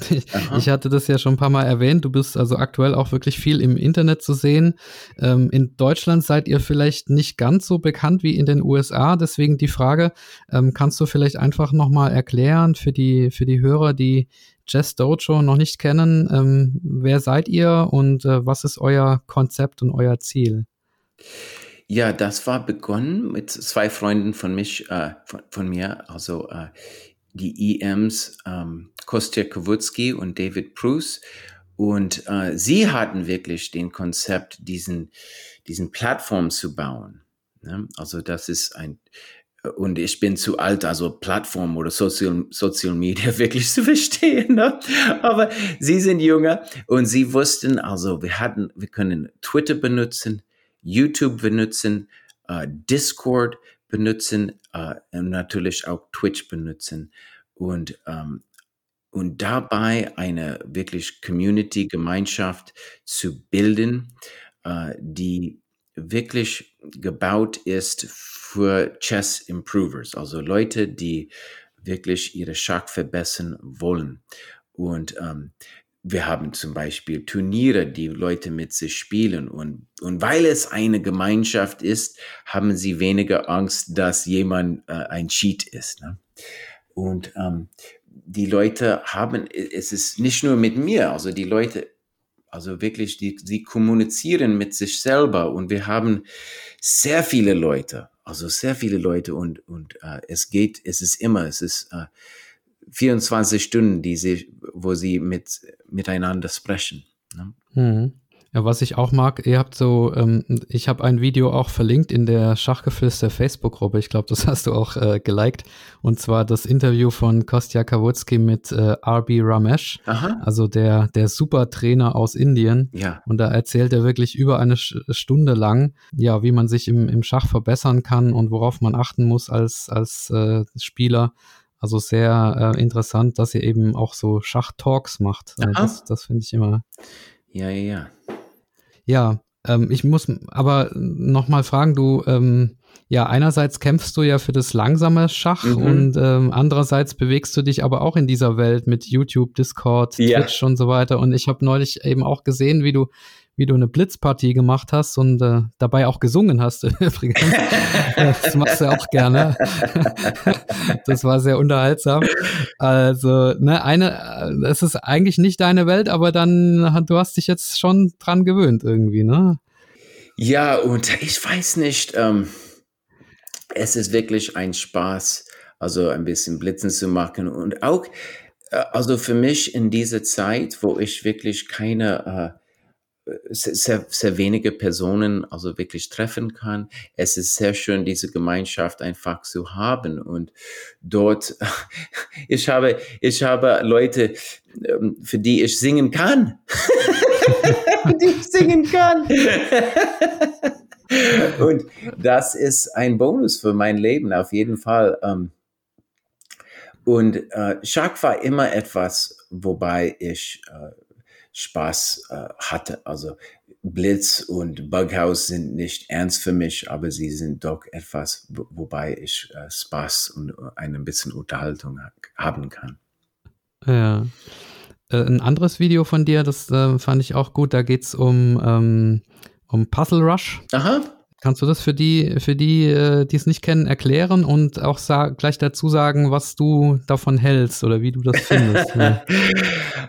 ich hatte das ja schon ein paar Mal erwähnt. Du bist also aktuell auch wirklich viel im Internet zu sehen. Ähm, in Deutschland seid ihr vielleicht nicht ganz so bekannt wie in den USA. Deswegen die Frage, ähm, kannst du vielleicht einfach nochmal erklären für die, für die Hörer, die Chess Dojo noch nicht kennen, ähm, wer seid ihr und äh, was ist euer Konzept und euer Ziel? Ja, das war begonnen mit zwei Freunden von mich, äh, von, von, mir. Also äh, die EMs ähm, Kostja Kowutski und David Bruce. Und äh, sie hatten wirklich den Konzept, diesen, diesen Plattform zu bauen. Ne? Also das ist ein, und ich bin zu alt, also Plattform oder Social, Social Media wirklich zu verstehen. Ne? Aber sie sind jünger und sie wussten, also wir hatten, wir können Twitter benutzen, YouTube benutzen, äh, Discord benutzen äh, und natürlich auch Twitch benutzen und, ähm, und dabei eine wirklich Community-Gemeinschaft zu bilden, äh, die wirklich gebaut ist für Chess Improvers, also Leute, die wirklich ihre Schach verbessern wollen. Und ähm, wir haben zum Beispiel Turniere, die Leute mit sich spielen. Und, und weil es eine Gemeinschaft ist, haben sie weniger Angst, dass jemand äh, ein Cheat ist. Ne? Und ähm, die Leute haben, es ist nicht nur mit mir, also die Leute, also wirklich, die, sie kommunizieren mit sich selber und wir haben sehr viele Leute, also sehr viele Leute und, und äh, es geht, es ist immer, es ist äh, 24 Stunden, die sie, wo sie mit, miteinander sprechen. Ne? Mhm. Ja, was ich auch mag, ihr habt so, ähm, ich habe ein Video auch verlinkt in der Schachgeflüster Facebook-Gruppe. Ich glaube, das hast du auch äh, geliked. Und zwar das Interview von Kostja Kawutski mit äh, RB Ramesh, Aha. also der, der Supertrainer aus Indien. Ja. Und da erzählt er wirklich über eine Stunde lang, ja, wie man sich im, im Schach verbessern kann und worauf man achten muss als, als äh, Spieler. Also sehr äh, interessant, dass ihr eben auch so Schachtalks macht. Also das das finde ich immer. Ja, ja, ja. Ja, ähm, ich muss aber nochmal fragen, du, ähm, ja, einerseits kämpfst du ja für das langsame Schach mhm. und ähm, andererseits bewegst du dich aber auch in dieser Welt mit YouTube, Discord, ja. Twitch und so weiter. Und ich habe neulich eben auch gesehen, wie du wie du eine Blitzpartie gemacht hast und äh, dabei auch gesungen hast übrigens. das machst du ja auch gerne. das war sehr unterhaltsam. Also, ne, eine, äh, es ist eigentlich nicht deine Welt, aber dann, du hast dich jetzt schon dran gewöhnt irgendwie, ne? Ja, und ich weiß nicht, ähm, es ist wirklich ein Spaß, also ein bisschen Blitzen zu machen und auch, äh, also für mich in dieser Zeit, wo ich wirklich keine äh, sehr, sehr wenige Personen also wirklich treffen kann. Es ist sehr schön, diese Gemeinschaft einfach zu haben. Und dort, ich habe, ich habe Leute, ähm, für die ich singen kann. die ich singen kann. Und das ist ein Bonus für mein Leben, auf jeden Fall. Ähm. Und äh, Schach war immer etwas, wobei ich äh, Spaß äh, hatte. Also Blitz und Bughouse sind nicht ernst für mich, aber sie sind doch etwas, wobei ich äh, Spaß und äh, ein bisschen Unterhaltung haben kann. Ja. Äh, ein anderes Video von dir, das äh, fand ich auch gut, da geht es um, ähm, um Puzzle Rush. Aha. Kannst du das für die, für die, äh, die es nicht kennen, erklären und auch gleich dazu sagen, was du davon hältst oder wie du das findest? ja.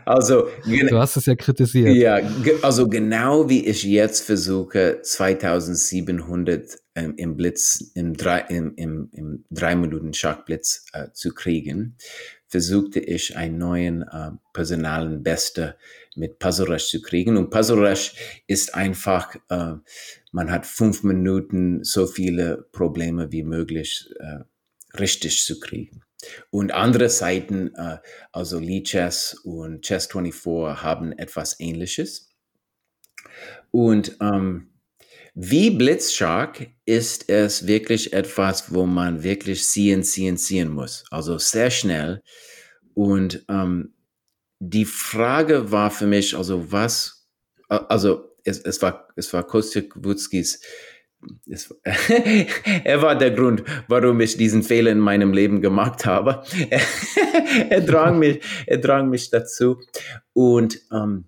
Also, du hast es ja kritisiert. Ja, also genau wie ich jetzt versuche, 2700 ähm, im Blitz, im drei, im, im, im drei Minuten Schachblitz äh, zu kriegen, versuchte ich einen neuen äh, personalen Beste mit Puzzle Rush zu kriegen. Und Puzzle Rush ist einfach, äh, man hat fünf Minuten so viele Probleme wie möglich äh, richtig zu kriegen. Und andere Seiten, äh, also Lee Chess und Chess 24 haben etwas Ähnliches. Und ähm, wie Blitzshark ist es wirklich etwas, wo man wirklich ziehen, ziehen, ziehen muss. Also sehr schnell. Und ähm, die Frage war für mich, also was, also es, es war, es war Kostya Wutzkis, es, er war der Grund, warum ich diesen Fehler in meinem Leben gemacht habe. er, drang mich, er drang mich dazu. Und, ähm,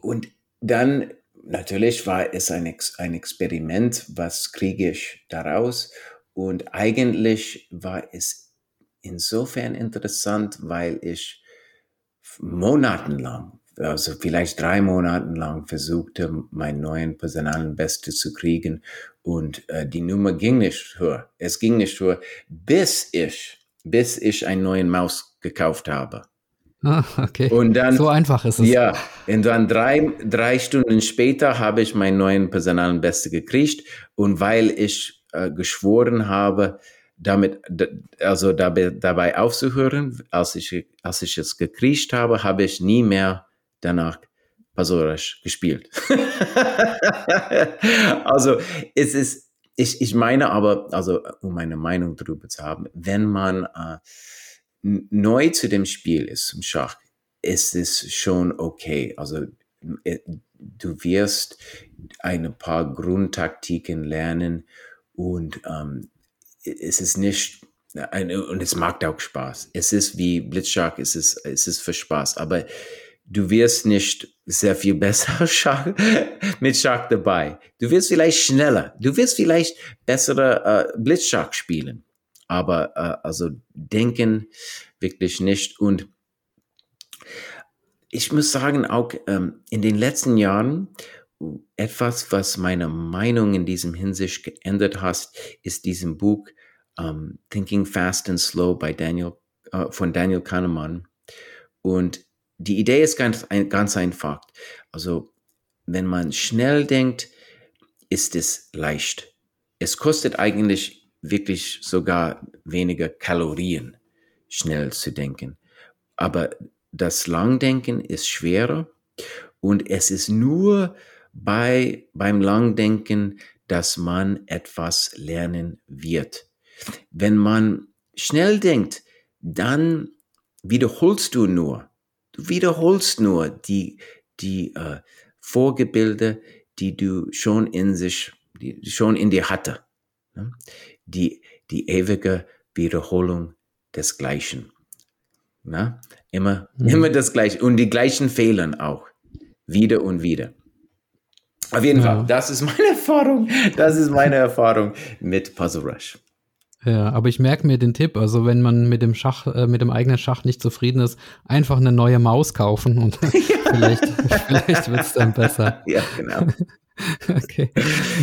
und dann natürlich war es ein, Ex ein Experiment, was kriege ich daraus? Und eigentlich war es insofern interessant, weil ich monatelang, also vielleicht drei Monate lang versuchte, meinen neuen personalen Beste zu kriegen und äh, die Nummer ging nicht höher. Es ging nicht höher, bis ich, bis ich einen neuen Maus gekauft habe. Ah, okay. Und dann, so einfach ist es. Ja, und dann drei, drei Stunden später habe ich meinen neuen personalen Beste gekriegt. Und weil ich äh, geschworen habe, damit, also dabei, dabei aufzuhören, als ich, als ich es gekriegt habe, habe ich nie mehr danach Pasorisch gespielt. also es ist, ich, ich meine aber, also um meine Meinung darüber zu haben, wenn man äh, neu zu dem Spiel ist, zum Schach, ist es schon okay. Also äh, du wirst ein paar Grundtaktiken lernen und ähm, es ist nicht und es macht auch Spaß. Es ist wie Blitzschlag, es ist, es ist für Spaß, aber du wirst nicht sehr viel besser Schach, mit Schach dabei. Du wirst vielleicht schneller, du wirst vielleicht bessere äh, Blitzschach spielen, aber äh, also denken wirklich nicht. Und ich muss sagen, auch ähm, in den letzten Jahren, etwas, was meine Meinung in diesem Hinsicht geändert hat, ist diesem Buch ähm, Thinking Fast and Slow by Daniel, uh, von Daniel Kahnemann. Und die Idee ist ganz, ganz einfach. Also, wenn man schnell denkt, ist es leicht. Es kostet eigentlich wirklich sogar weniger Kalorien, schnell zu denken. Aber das Langdenken ist schwerer und es ist nur bei, beim Langdenken, dass man etwas lernen wird. Wenn man schnell denkt, dann wiederholst du nur. Du wiederholst nur die, die äh, Vorgebilde, die du schon in sich, die schon in dir hatte. Ne? Die, die ewige Wiederholung des Gleichen. Ne? Immer, mhm. immer das Gleiche und die gleichen Fehler auch. Wieder und wieder. Auf jeden ja. Fall, das ist meine Erfahrung. Das ist meine Erfahrung mit Puzzle Rush. Ja, aber ich merke mir den Tipp, also wenn man mit dem Schach, äh, mit dem eigenen Schach nicht zufrieden ist, einfach eine neue Maus kaufen und ja. vielleicht, vielleicht wird es dann besser. Ja, genau. okay,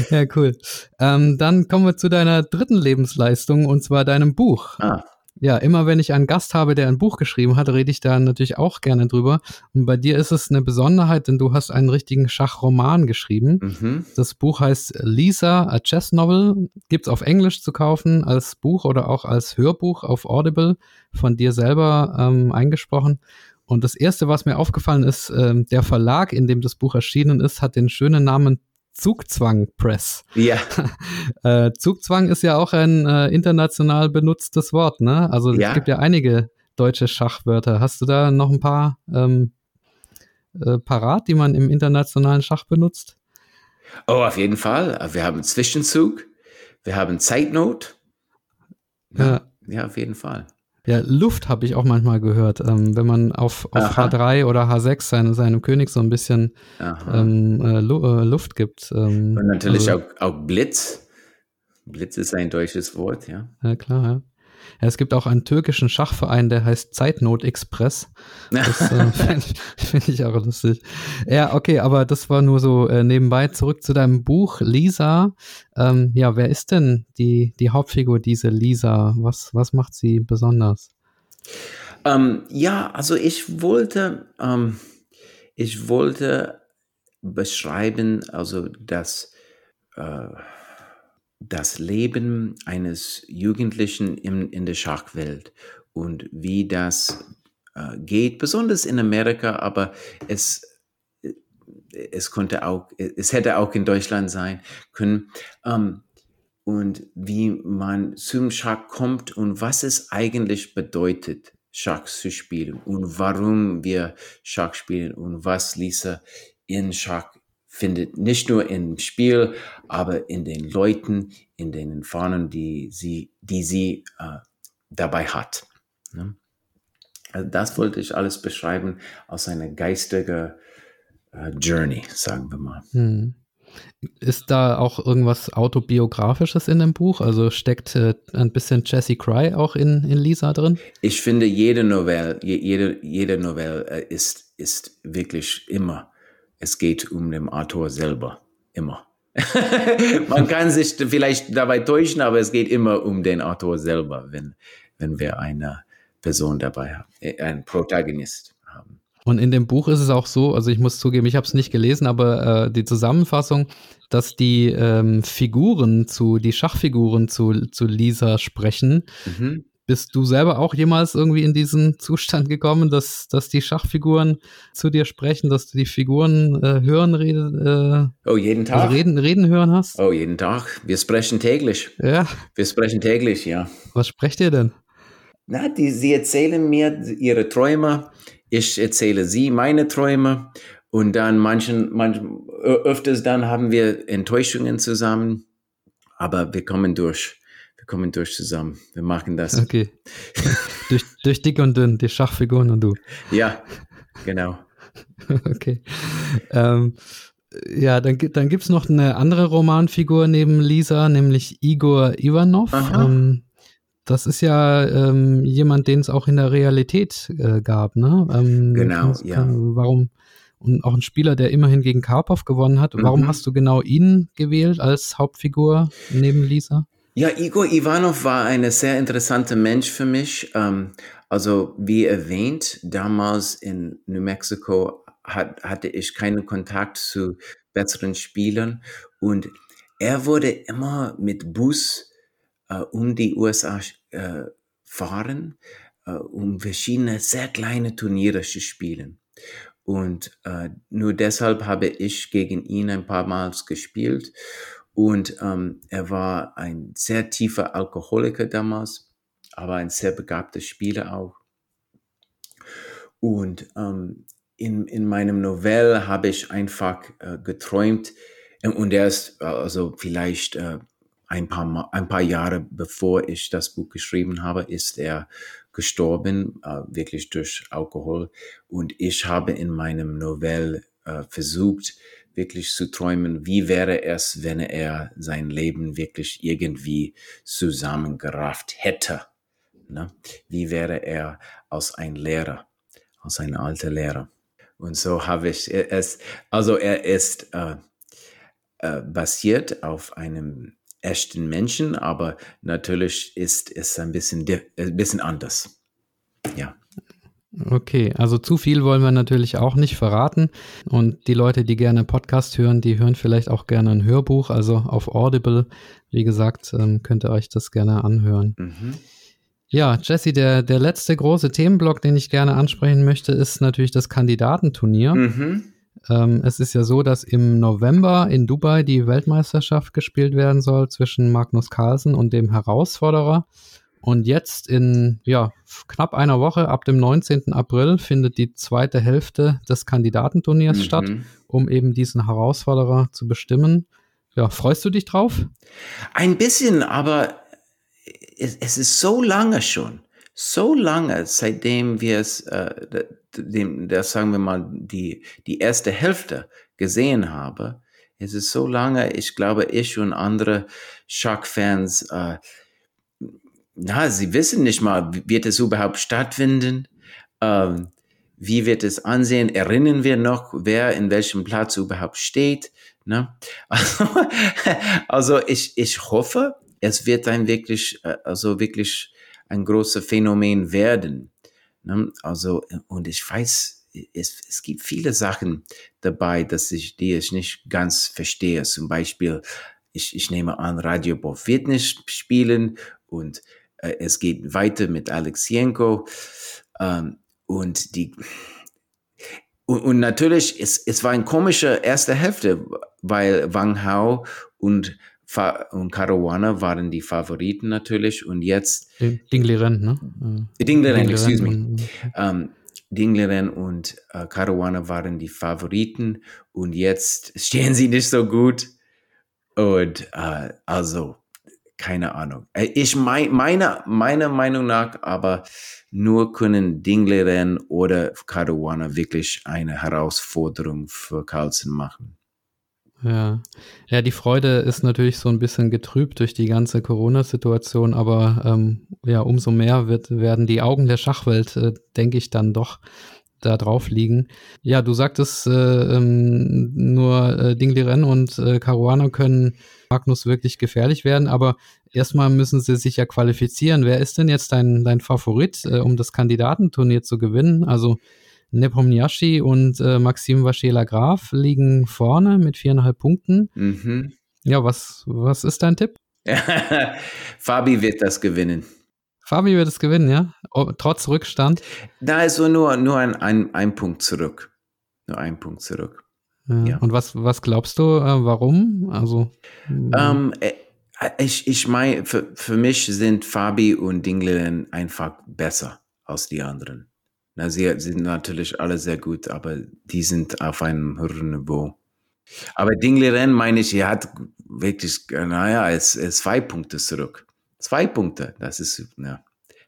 ja, cool. Ähm, dann kommen wir zu deiner dritten Lebensleistung und zwar deinem Buch. Ah ja, immer wenn ich einen Gast habe, der ein Buch geschrieben hat, rede ich da natürlich auch gerne drüber. Und bei dir ist es eine Besonderheit, denn du hast einen richtigen Schachroman geschrieben. Mhm. Das Buch heißt Lisa, a Chess Novel. Gibt's auf Englisch zu kaufen als Buch oder auch als Hörbuch auf Audible von dir selber ähm, eingesprochen. Und das erste, was mir aufgefallen ist, ähm, der Verlag, in dem das Buch erschienen ist, hat den schönen Namen Zugzwang Press. Ja. äh, Zugzwang ist ja auch ein äh, international benutztes Wort, ne? Also ja. es gibt ja einige deutsche Schachwörter. Hast du da noch ein paar ähm, äh, parat, die man im internationalen Schach benutzt? Oh, auf jeden Fall. Wir haben Zwischenzug, wir haben Zeitnot. Ja, ja, ja auf jeden Fall. Ja, Luft habe ich auch manchmal gehört. Ähm, wenn man auf, auf H3 oder H6 seine, seinem König so ein bisschen ähm, äh, Lu äh, Luft gibt. Ähm, Und natürlich also, auch, auch Blitz. Blitz ist ein deutsches Wort, ja. Ja, klar, ja. Es gibt auch einen türkischen Schachverein, der heißt Zeitnot Express. Das äh, finde find ich auch lustig. Ja, okay, aber das war nur so äh, nebenbei. Zurück zu deinem Buch, Lisa. Ähm, ja, wer ist denn die, die Hauptfigur, diese Lisa? Was, was macht sie besonders? Ähm, ja, also ich wollte, ähm, ich wollte beschreiben, also dass äh, das Leben eines Jugendlichen in, in der Schachwelt und wie das äh, geht, besonders in Amerika, aber es, äh, es konnte auch, es hätte auch in Deutschland sein können. Ähm, und wie man zum Schach kommt und was es eigentlich bedeutet, Schach zu spielen und warum wir Schach spielen und was Lisa in Schach findet, nicht nur im Spiel, aber in den Leuten, in den Fahnen, die sie, die sie äh, dabei hat. Ne? Also das wollte ich alles beschreiben aus einer geistigen äh, Journey, sagen wir mal. Hm. Ist da auch irgendwas autobiografisches in dem Buch? Also steckt äh, ein bisschen Jesse Cry auch in, in Lisa drin? Ich finde, jede Novelle, jede, jede Novelle äh, ist, ist wirklich immer, es geht um den Autor selber. Immer. Man kann sich vielleicht dabei täuschen, aber es geht immer um den Autor selber, wenn, wenn wir eine Person dabei haben, äh, einen Protagonist. Und in dem Buch ist es auch so, also ich muss zugeben, ich habe es nicht gelesen, aber äh, die Zusammenfassung, dass die ähm, Figuren zu, die Schachfiguren zu, zu Lisa sprechen. Mhm. Bist du selber auch jemals irgendwie in diesen Zustand gekommen, dass, dass die Schachfiguren zu dir sprechen, dass du die Figuren äh, hören, reden, äh, oh, jeden Tag. Also reden, reden hören hast? Oh, jeden Tag. Wir sprechen täglich. Ja. Wir sprechen täglich, ja. Was sprecht ihr denn? Na, die, sie erzählen mir ihre Träume, ich erzähle sie meine Träume und dann manchen, manchen, öfters dann haben wir Enttäuschungen zusammen, aber wir kommen durch. Kommen durch zusammen. Wir machen das. Okay. durch, durch dick und dünn, die Schachfiguren und du. Ja, genau. okay. Ähm, ja, dann, dann gibt es noch eine andere Romanfigur neben Lisa, nämlich Igor Ivanov. Ähm, das ist ja ähm, jemand, den es auch in der Realität äh, gab, ne? Ähm, genau, kann, ja. Warum? Und auch ein Spieler, der immerhin gegen Karpov gewonnen hat. Warum mhm. hast du genau ihn gewählt als Hauptfigur neben Lisa? Ja, Igor Ivanov war ein sehr interessanter Mensch für mich. Ähm, also wie erwähnt, damals in New Mexico hat, hatte ich keinen Kontakt zu besseren Spielern und er wurde immer mit Bus äh, um die USA äh, fahren, äh, um verschiedene sehr kleine Turniere zu spielen. Und äh, nur deshalb habe ich gegen ihn ein paar Mal gespielt. Und ähm, er war ein sehr tiefer Alkoholiker damals, aber ein sehr begabter Spieler auch. Und ähm, in, in meinem Novell habe ich einfach äh, geträumt, und er ist also vielleicht äh, ein paar, ein paar Jahre bevor ich das Buch geschrieben habe, ist er gestorben, äh, wirklich durch Alkohol. Und ich habe in meinem Novell äh, versucht, wirklich zu träumen, wie wäre es, wenn er sein Leben wirklich irgendwie zusammengerafft hätte. Ne? Wie wäre er als ein Lehrer, als ein alter Lehrer. Und so habe ich es, also er ist äh, äh, basiert auf einem echten Menschen, aber natürlich ist es ein bisschen, ein bisschen anders. Ja. Okay, also zu viel wollen wir natürlich auch nicht verraten. Und die Leute, die gerne Podcast hören, die hören vielleicht auch gerne ein Hörbuch, also auf Audible. Wie gesagt, ähm, könnt ihr euch das gerne anhören. Mhm. Ja, Jesse, der, der letzte große Themenblock, den ich gerne ansprechen möchte, ist natürlich das Kandidatenturnier. Mhm. Ähm, es ist ja so, dass im November in Dubai die Weltmeisterschaft gespielt werden soll zwischen Magnus Carlsen und dem Herausforderer. Und jetzt in ja, knapp einer Woche, ab dem 19. April, findet die zweite Hälfte des Kandidatenturniers mhm. statt, um eben diesen Herausforderer zu bestimmen. Ja, freust du dich drauf? Ein bisschen, aber es, es ist so lange schon so lange, seitdem wir es, äh, dem, das sagen wir mal, die, die erste Hälfte gesehen haben, es ist so lange, ich glaube, ich und andere Schachfans, äh, na, sie wissen nicht mal, wird es überhaupt stattfinden? Ähm, wie wird es ansehen? Erinnern wir noch, wer in welchem Platz überhaupt steht? Ne? Also, also ich, ich hoffe, es wird ein wirklich, äh, also wirklich ein großes Phänomen werden. Ne? Also, und ich weiß, es, es gibt viele Sachen dabei, dass ich, die ich nicht ganz verstehe. Zum Beispiel ich, ich nehme an, Radio Bob wird nicht spielen und es geht weiter mit Alexienko. Ähm, und die, und, und natürlich, es, es war ein komischer erste Hälfte, weil Wang Hao und und Caruana waren die Favoriten natürlich und jetzt Dingliren, ne? Dingliren, excuse me. Ähm, Dingliren und äh, Caruana waren die Favoriten und jetzt stehen sie nicht so gut und äh, also keine Ahnung. Äh, ich mein, meine, meiner Meinung nach aber nur können Dingleren oder Caruana wirklich eine Herausforderung für Carlsen machen. Ja. ja, die Freude ist natürlich so ein bisschen getrübt durch die ganze Corona-Situation, aber ähm, ja, umso mehr wird, werden die Augen der Schachwelt, äh, denke ich, dann doch da drauf liegen. Ja, du sagtest, äh, ähm, nur äh, Dingliren und äh, Caruana können Magnus wirklich gefährlich werden, aber erstmal müssen sie sich ja qualifizieren. Wer ist denn jetzt dein, dein Favorit, äh, um das Kandidatenturnier zu gewinnen? Also Nepomniachtchi und äh, Maxim Vaschela Graf liegen vorne mit viereinhalb Punkten. Mhm. Ja, was, was ist dein Tipp? Fabi wird das gewinnen. Fabi wird es gewinnen, ja? Trotz Rückstand? Da ist so nur, nur ein, ein, ein Punkt zurück. Nur ein Punkt zurück. Ja. ja. Und was, was glaubst du, äh, warum? Also. Ähm, äh, ich ich meine, für, für mich sind Fabi und Dingleren einfach besser als die anderen. Na, sie sind natürlich alle sehr gut, aber die sind auf einem höheren Niveau. Aber Dingleren meine ich, er hat wirklich, naja, es ist zwei Punkte zurück. Zwei Punkte, das ist, ja,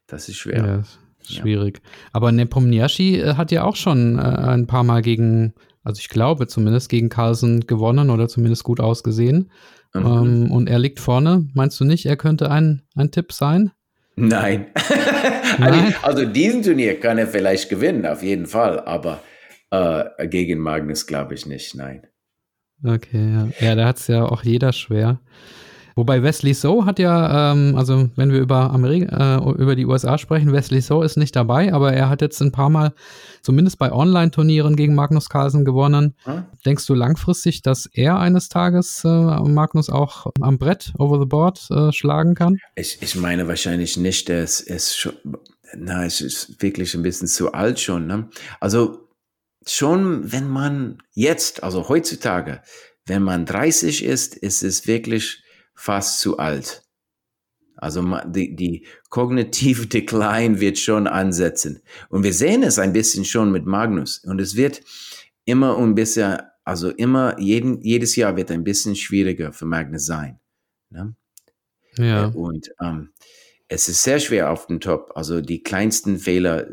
das ist schwer. Ja, schwierig. Ja. Aber Nepomniachtchi äh, hat ja auch schon äh, ein paar Mal gegen, also ich glaube zumindest, gegen Carlsen gewonnen oder zumindest gut ausgesehen. Mhm. Ähm, und er liegt vorne. Meinst du nicht, er könnte ein, ein Tipp sein? Nein. Nein. also diesen Turnier kann er vielleicht gewinnen, auf jeden Fall, aber äh, gegen Magnus glaube ich nicht, nein. Okay, ja. Ja, da hat es ja auch jeder schwer. Wobei Wesley So hat ja, ähm, also wenn wir über, Amerika, äh, über die USA sprechen, Wesley So ist nicht dabei, aber er hat jetzt ein paar Mal, zumindest bei Online-Turnieren gegen Magnus Carlsen gewonnen. Hm? Denkst du langfristig, dass er eines Tages äh, Magnus auch am Brett, over the board, äh, schlagen kann? Ich, ich meine wahrscheinlich nicht, es ist schon, na, es ist wirklich ein bisschen zu alt schon. Ne? Also schon, wenn man jetzt, also heutzutage, wenn man 30 ist, ist es wirklich fast zu alt. Also die, die kognitive Decline wird schon ansetzen. Und wir sehen es ein bisschen schon mit Magnus. Und es wird immer ein bisschen, also immer, jeden, jedes Jahr wird ein bisschen schwieriger für Magnus sein. Ne? Ja. Äh, und ähm, es ist sehr schwer auf dem Top. Also die kleinsten Fehler,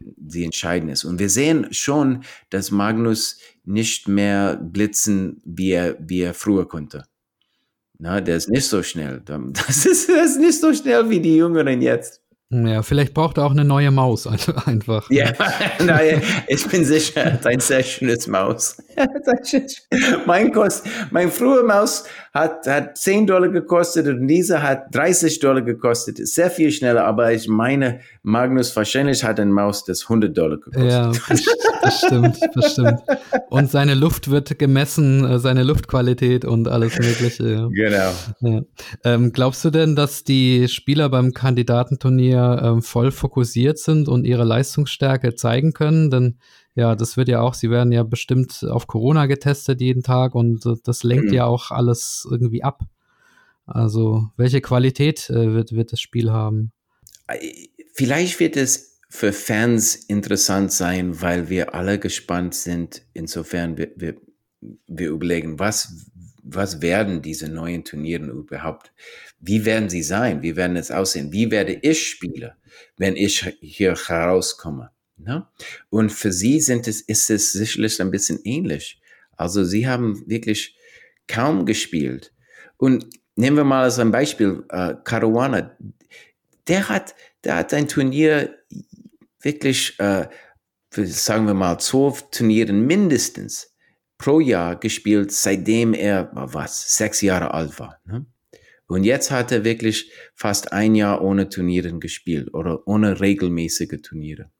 die entscheiden es. Und wir sehen schon, dass Magnus nicht mehr blitzen, wie er, wie er früher konnte. Na, der ist nicht so schnell. Das ist, das ist nicht so schnell wie die Jüngeren jetzt. Ja, vielleicht braucht er auch eine neue Maus also einfach. Ja, nein, ich bin sicher, ein sehr schönes Maus. mein, Kost, mein früher Maus hat, hat 10 Dollar gekostet und dieser hat 30 Dollar gekostet. Sehr viel schneller, aber ich meine, Magnus wahrscheinlich hat ein Maus, das 100 Dollar gekostet. Ja, das stimmt, das stimmt. Und seine Luft wird gemessen, äh, seine Luftqualität und alles Mögliche. Genau. Ja. Ähm, glaubst du denn, dass die Spieler beim Kandidatenturnier ähm, voll fokussiert sind und ihre Leistungsstärke zeigen können? Denn ja, das wird ja auch, sie werden ja bestimmt auf Corona getestet jeden Tag und äh, das lenkt mhm. ja auch alles irgendwie ab. Also, welche Qualität äh, wird, wird das Spiel haben? Vielleicht wird es für Fans interessant sein, weil wir alle gespannt sind. Insofern wir, wir, wir überlegen, was, was werden diese neuen Turniere überhaupt? Wie werden sie sein? Wie werden es aussehen? Wie werde ich spielen, wenn ich hier herauskomme? Ne? Und für sie sind es, ist es sicherlich ein bisschen ähnlich. Also sie haben wirklich kaum gespielt. Und nehmen wir mal als ein Beispiel äh, Caruana. Der hat, der hat ein Turnier wirklich, äh, sagen wir mal, zwölf Turnieren mindestens pro Jahr gespielt, seitdem er, was, sechs Jahre alt war. Ne? Und jetzt hat er wirklich fast ein Jahr ohne Turnieren gespielt oder ohne regelmäßige Turniere.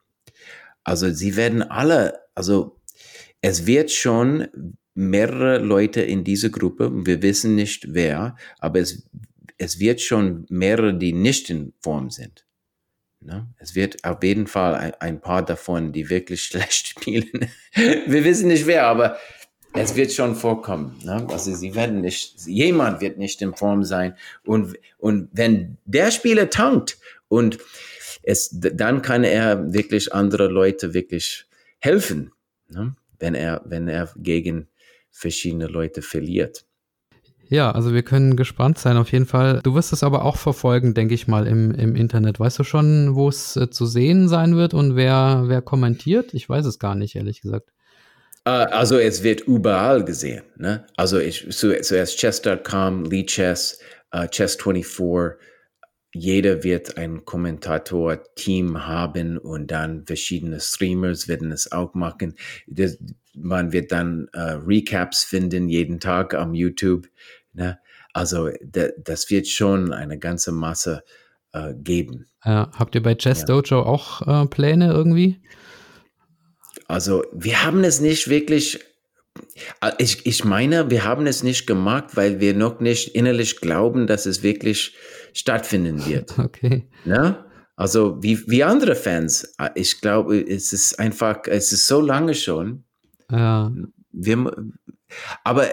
Also sie werden alle, also es wird schon mehrere Leute in dieser Gruppe, wir wissen nicht wer, aber es, es wird schon mehrere, die nicht in Form sind. Ne? Es wird auf jeden Fall ein, ein, paar davon, die wirklich schlecht spielen. wir wissen nicht wer, aber es wird schon vorkommen. Ne? Also sie werden nicht, jemand wird nicht in Form sein. Und, und wenn der Spieler tankt und es, dann kann er wirklich andere Leute wirklich helfen, ne? wenn er, wenn er gegen verschiedene Leute verliert. Ja, also wir können gespannt sein auf jeden Fall. Du wirst es aber auch verfolgen, denke ich mal, im, im Internet. Weißt du schon, wo es äh, zu sehen sein wird und wer, wer kommentiert? Ich weiß es gar nicht, ehrlich gesagt. Uh, also es wird überall gesehen. Ne? Also ich, zuerst Chess.com, Lee Chess, uh, Chess24, jeder wird ein Kommentator-Team haben und dann verschiedene Streamers werden es auch machen. Das, man wird dann äh, Recaps finden jeden Tag am YouTube. Ne? Also das wird schon eine ganze Masse äh, geben. Ja, habt ihr bei Chess ja. Dojo auch äh, Pläne irgendwie? Also wir haben es nicht wirklich äh, ich, ich meine, wir haben es nicht gemacht, weil wir noch nicht innerlich glauben, dass es wirklich stattfinden wird. Okay. Ne? Also wie, wie andere Fans. Äh, ich glaube, es ist einfach, es ist so lange schon. Ja. Wir, aber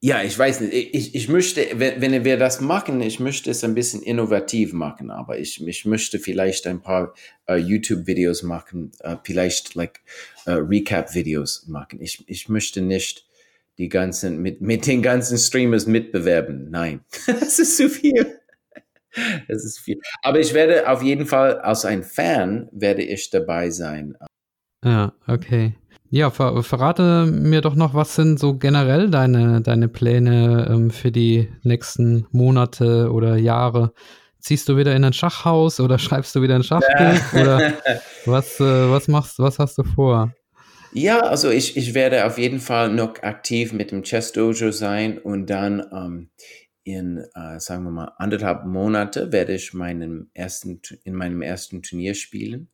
ja, ich weiß nicht. Ich, ich möchte, wenn, wenn wir das machen, ich möchte es ein bisschen innovativ machen, aber ich, ich möchte vielleicht ein paar uh, YouTube-Videos machen, uh, vielleicht like uh, Recap-Videos machen. Ich, ich möchte nicht die ganzen, mit, mit den ganzen Streamers mitbewerben. Nein, das ist zu viel. Das ist viel. Aber ich werde auf jeden Fall als ein Fan werde ich dabei sein. Ja, okay. Ja, ver verrate mir doch noch, was sind so generell deine, deine Pläne ähm, für die nächsten Monate oder Jahre? Ziehst du wieder in ein Schachhaus oder schreibst du wieder ein Schachbuch? oder was, äh, was machst, was hast du vor? Ja, also ich, ich werde auf jeden Fall noch aktiv mit dem Chess Dojo sein und dann ähm, in, äh, sagen wir mal, anderthalb Monate werde ich meinen ersten, in meinem ersten Turnier spielen.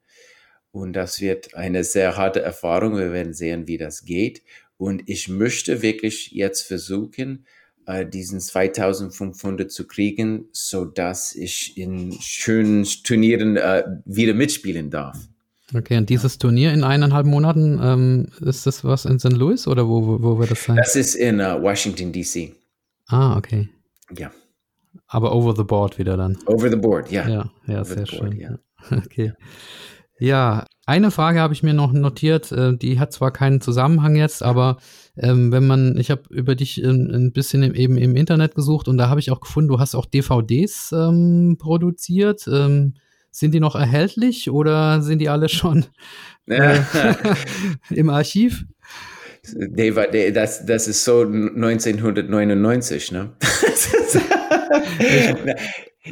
Und das wird eine sehr harte Erfahrung. Wir werden sehen, wie das geht. Und ich möchte wirklich jetzt versuchen, äh, diesen 2500 zu kriegen, so dass ich in schönen Turnieren äh, wieder mitspielen darf. Okay, und dieses Turnier in eineinhalb Monaten, ähm, ist das was in St. Louis oder wo, wo, wo wird das sein? Das ist in uh, Washington, D.C. Ah, okay. Ja. Aber over the board wieder dann. Over the board, ja. Ja, ja, sehr schön. Board, ja. Okay. Ja, eine Frage habe ich mir noch notiert, äh, die hat zwar keinen Zusammenhang jetzt, aber ähm, wenn man, ich habe über dich ähm, ein bisschen im, eben im Internet gesucht und da habe ich auch gefunden, du hast auch DVDs ähm, produziert. Ähm, sind die noch erhältlich oder sind die alle schon äh, im Archiv? DVD, das, das ist so 1999, ne?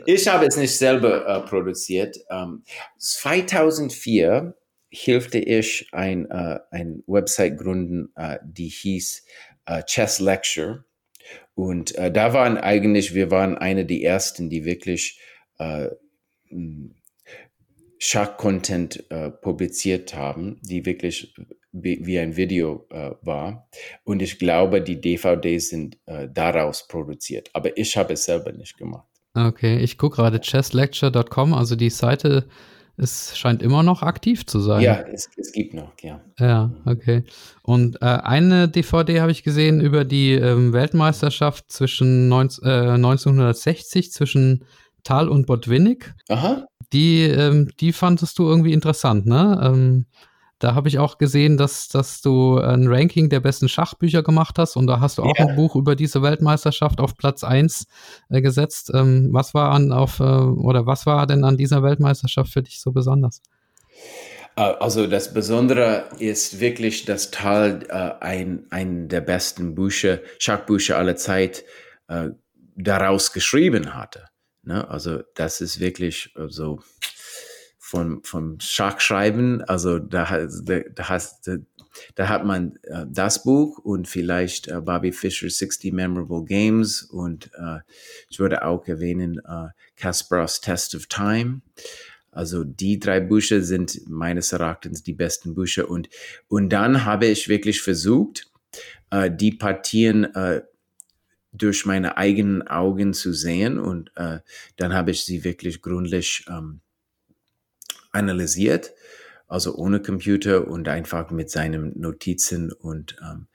Ich habe es nicht selber äh, produziert. Ähm, 2004 hilfte ich ein, äh, ein Website gründen, äh, die hieß äh, Chess Lecture. Und äh, da waren eigentlich, wir waren eine der ersten, die wirklich äh, Schach-Content äh, publiziert haben, die wirklich wie, wie ein Video äh, war. Und ich glaube, die DVDs sind äh, daraus produziert. Aber ich habe es selber nicht gemacht. Okay, ich gucke gerade chesslecture.com, also die Seite es scheint immer noch aktiv zu sein. Ja, es, es gibt noch, ja. Ja, okay. Und äh, eine DVD habe ich gesehen über die ähm, Weltmeisterschaft zwischen 19, äh, 1960 zwischen Tal und Botwinnik. Aha. Die, ähm, die fandest du irgendwie interessant, ne? Ähm, da habe ich auch gesehen, dass, dass du ein Ranking der besten Schachbücher gemacht hast und da hast du auch yeah. ein Buch über diese Weltmeisterschaft auf Platz 1 äh, gesetzt. Ähm, was war an auf äh, oder was war denn an dieser Weltmeisterschaft für dich so besonders? Äh, also das Besondere ist wirklich, dass Tal äh, ein, ein der besten Bücher, Schachbücher aller Zeit äh, daraus geschrieben hatte. Ne? Also das ist wirklich äh, so von, vom Schachschreiben. Also da, da, da, hast, da hat man äh, das Buch und vielleicht äh, Bobby Fischer 60 Memorable Games und äh, ich würde auch erwähnen äh, Kasparovs Test of Time. Also die drei Bücher sind meines Erachtens die besten Bücher und, und dann habe ich wirklich versucht, äh, die Partien äh, durch meine eigenen Augen zu sehen und äh, dann habe ich sie wirklich gründlich ähm, analysiert, also ohne Computer und einfach mit seinen Notizen und ähm,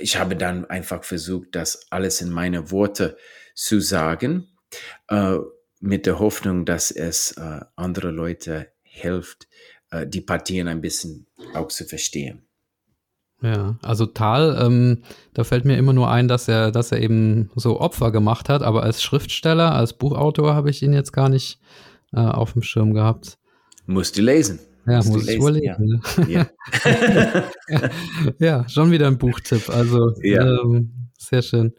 ich habe dann einfach versucht, das alles in meine Worte zu sagen, äh, mit der Hoffnung, dass es äh, andere Leute hilft, äh, die Partien ein bisschen auch zu verstehen. Ja, also Tal, ähm, da fällt mir immer nur ein, dass er, dass er eben so Opfer gemacht hat, aber als Schriftsteller, als Buchautor habe ich ihn jetzt gar nicht äh, auf dem Schirm gehabt. Musst du lesen. Ja, Musst muss ich wohl lesen. Ja. Ja. ja. schon wieder ein Buchtipp. Also ja. ähm, sehr schön.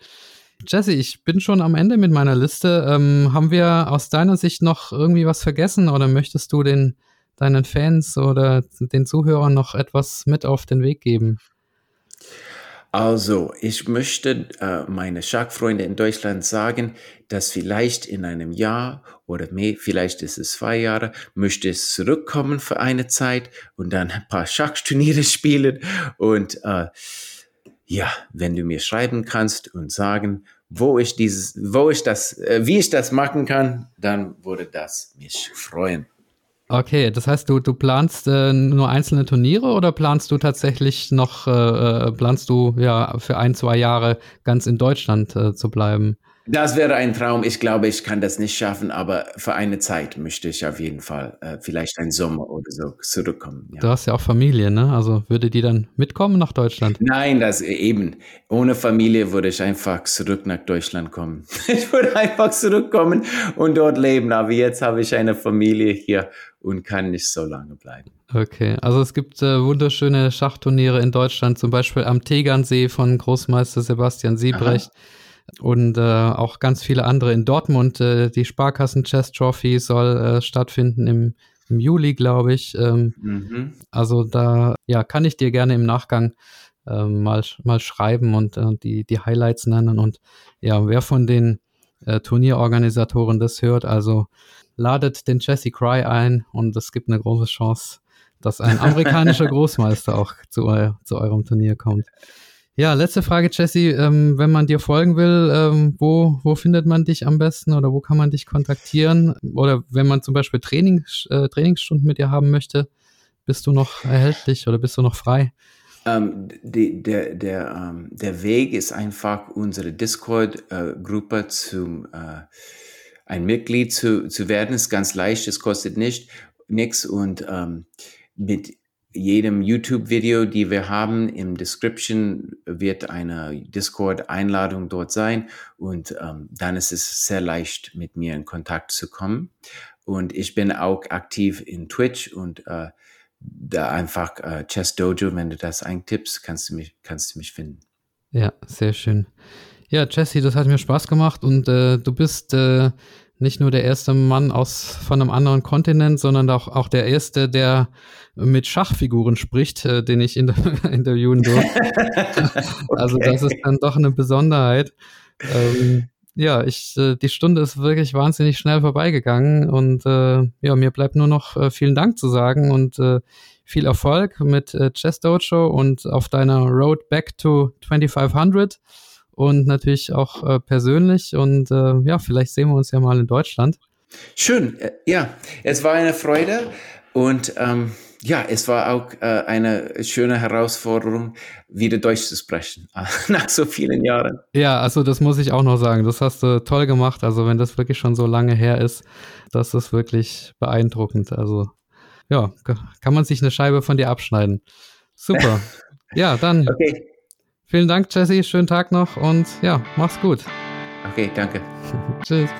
Jesse, ich bin schon am Ende mit meiner Liste. Ähm, haben wir aus deiner Sicht noch irgendwie was vergessen oder möchtest du den deinen Fans oder den Zuhörern noch etwas mit auf den Weg geben? Also, ich möchte äh, meine Schachfreunde in Deutschland sagen, dass vielleicht in einem Jahr oder mehr, vielleicht ist es zwei Jahre, möchte es zurückkommen für eine Zeit und dann ein paar Schachturniere spielen. Und äh, ja, wenn du mir schreiben kannst und sagen, wo ich dieses, wo ich das, äh, wie ich das machen kann, dann würde das mich freuen. Okay, das heißt, du, du planst äh, nur einzelne Turniere oder planst du tatsächlich noch, äh, äh, planst du ja für ein, zwei Jahre ganz in Deutschland äh, zu bleiben? Das wäre ein Traum. Ich glaube, ich kann das nicht schaffen, aber für eine Zeit möchte ich auf jeden Fall äh, vielleicht einen Sommer oder so zurückkommen. Ja. Du hast ja auch Familie, ne? Also würde die dann mitkommen nach Deutschland? Nein, das eben. Ohne Familie würde ich einfach zurück nach Deutschland kommen. Ich würde einfach zurückkommen und dort leben. Aber jetzt habe ich eine Familie hier und kann nicht so lange bleiben. Okay, also es gibt äh, wunderschöne Schachturniere in Deutschland, zum Beispiel am Tegernsee von Großmeister Sebastian Siebrecht. Aha und äh, auch ganz viele andere in Dortmund. Äh, die Sparkassen Chess Trophy soll äh, stattfinden im, im Juli, glaube ich. Ähm, mhm. Also da ja, kann ich dir gerne im Nachgang äh, mal, mal schreiben und äh, die, die Highlights nennen. Und ja, wer von den äh, Turnierorganisatoren das hört, also ladet den Jesse Cry ein und es gibt eine große Chance, dass ein amerikanischer Großmeister auch zu, eu zu eurem Turnier kommt. Ja, letzte Frage, Jesse. Ähm, wenn man dir folgen will, ähm, wo, wo findet man dich am besten oder wo kann man dich kontaktieren? Oder wenn man zum Beispiel Training, äh, Trainingsstunden mit dir haben möchte, bist du noch erhältlich oder bist du noch frei? Ähm, die, der, der, ähm, der Weg ist einfach unsere Discord-Gruppe zum äh, ein Mitglied zu, zu werden. Ist ganz leicht, es kostet nicht nichts und ähm, mit jedem YouTube-Video, die wir haben, im Description wird eine Discord-Einladung dort sein und ähm, dann ist es sehr leicht, mit mir in Kontakt zu kommen. Und ich bin auch aktiv in Twitch und äh, da einfach äh, Chess Dojo, wenn du das eintippst, kannst du mich, kannst du mich finden. Ja, sehr schön. Ja, Jesse, das hat mir Spaß gemacht und äh, du bist äh, nicht nur der erste Mann aus von einem anderen Kontinent, sondern auch, auch der erste, der mit Schachfiguren spricht, äh, den ich inter interviewen durfte. Also okay. Also das ist dann doch eine Besonderheit. Ähm, ja, ich, äh, die Stunde ist wirklich wahnsinnig schnell vorbeigegangen und äh, ja, mir bleibt nur noch äh, vielen Dank zu sagen und äh, viel Erfolg mit äh, Chess Dojo und auf deiner Road Back to 2500 und natürlich auch äh, persönlich. Und äh, ja, vielleicht sehen wir uns ja mal in Deutschland. Schön, äh, ja, es war eine Freude und ähm, ja, es war auch äh, eine schöne Herausforderung, wieder Deutsch zu sprechen, nach so vielen Jahren. Ja, also das muss ich auch noch sagen. Das hast du toll gemacht. Also wenn das wirklich schon so lange her ist, das ist wirklich beeindruckend. Also ja, kann man sich eine Scheibe von dir abschneiden. Super. ja, dann. Okay. Vielen Dank, Jesse. Schönen Tag noch und ja, mach's gut. Okay, danke. Tschüss.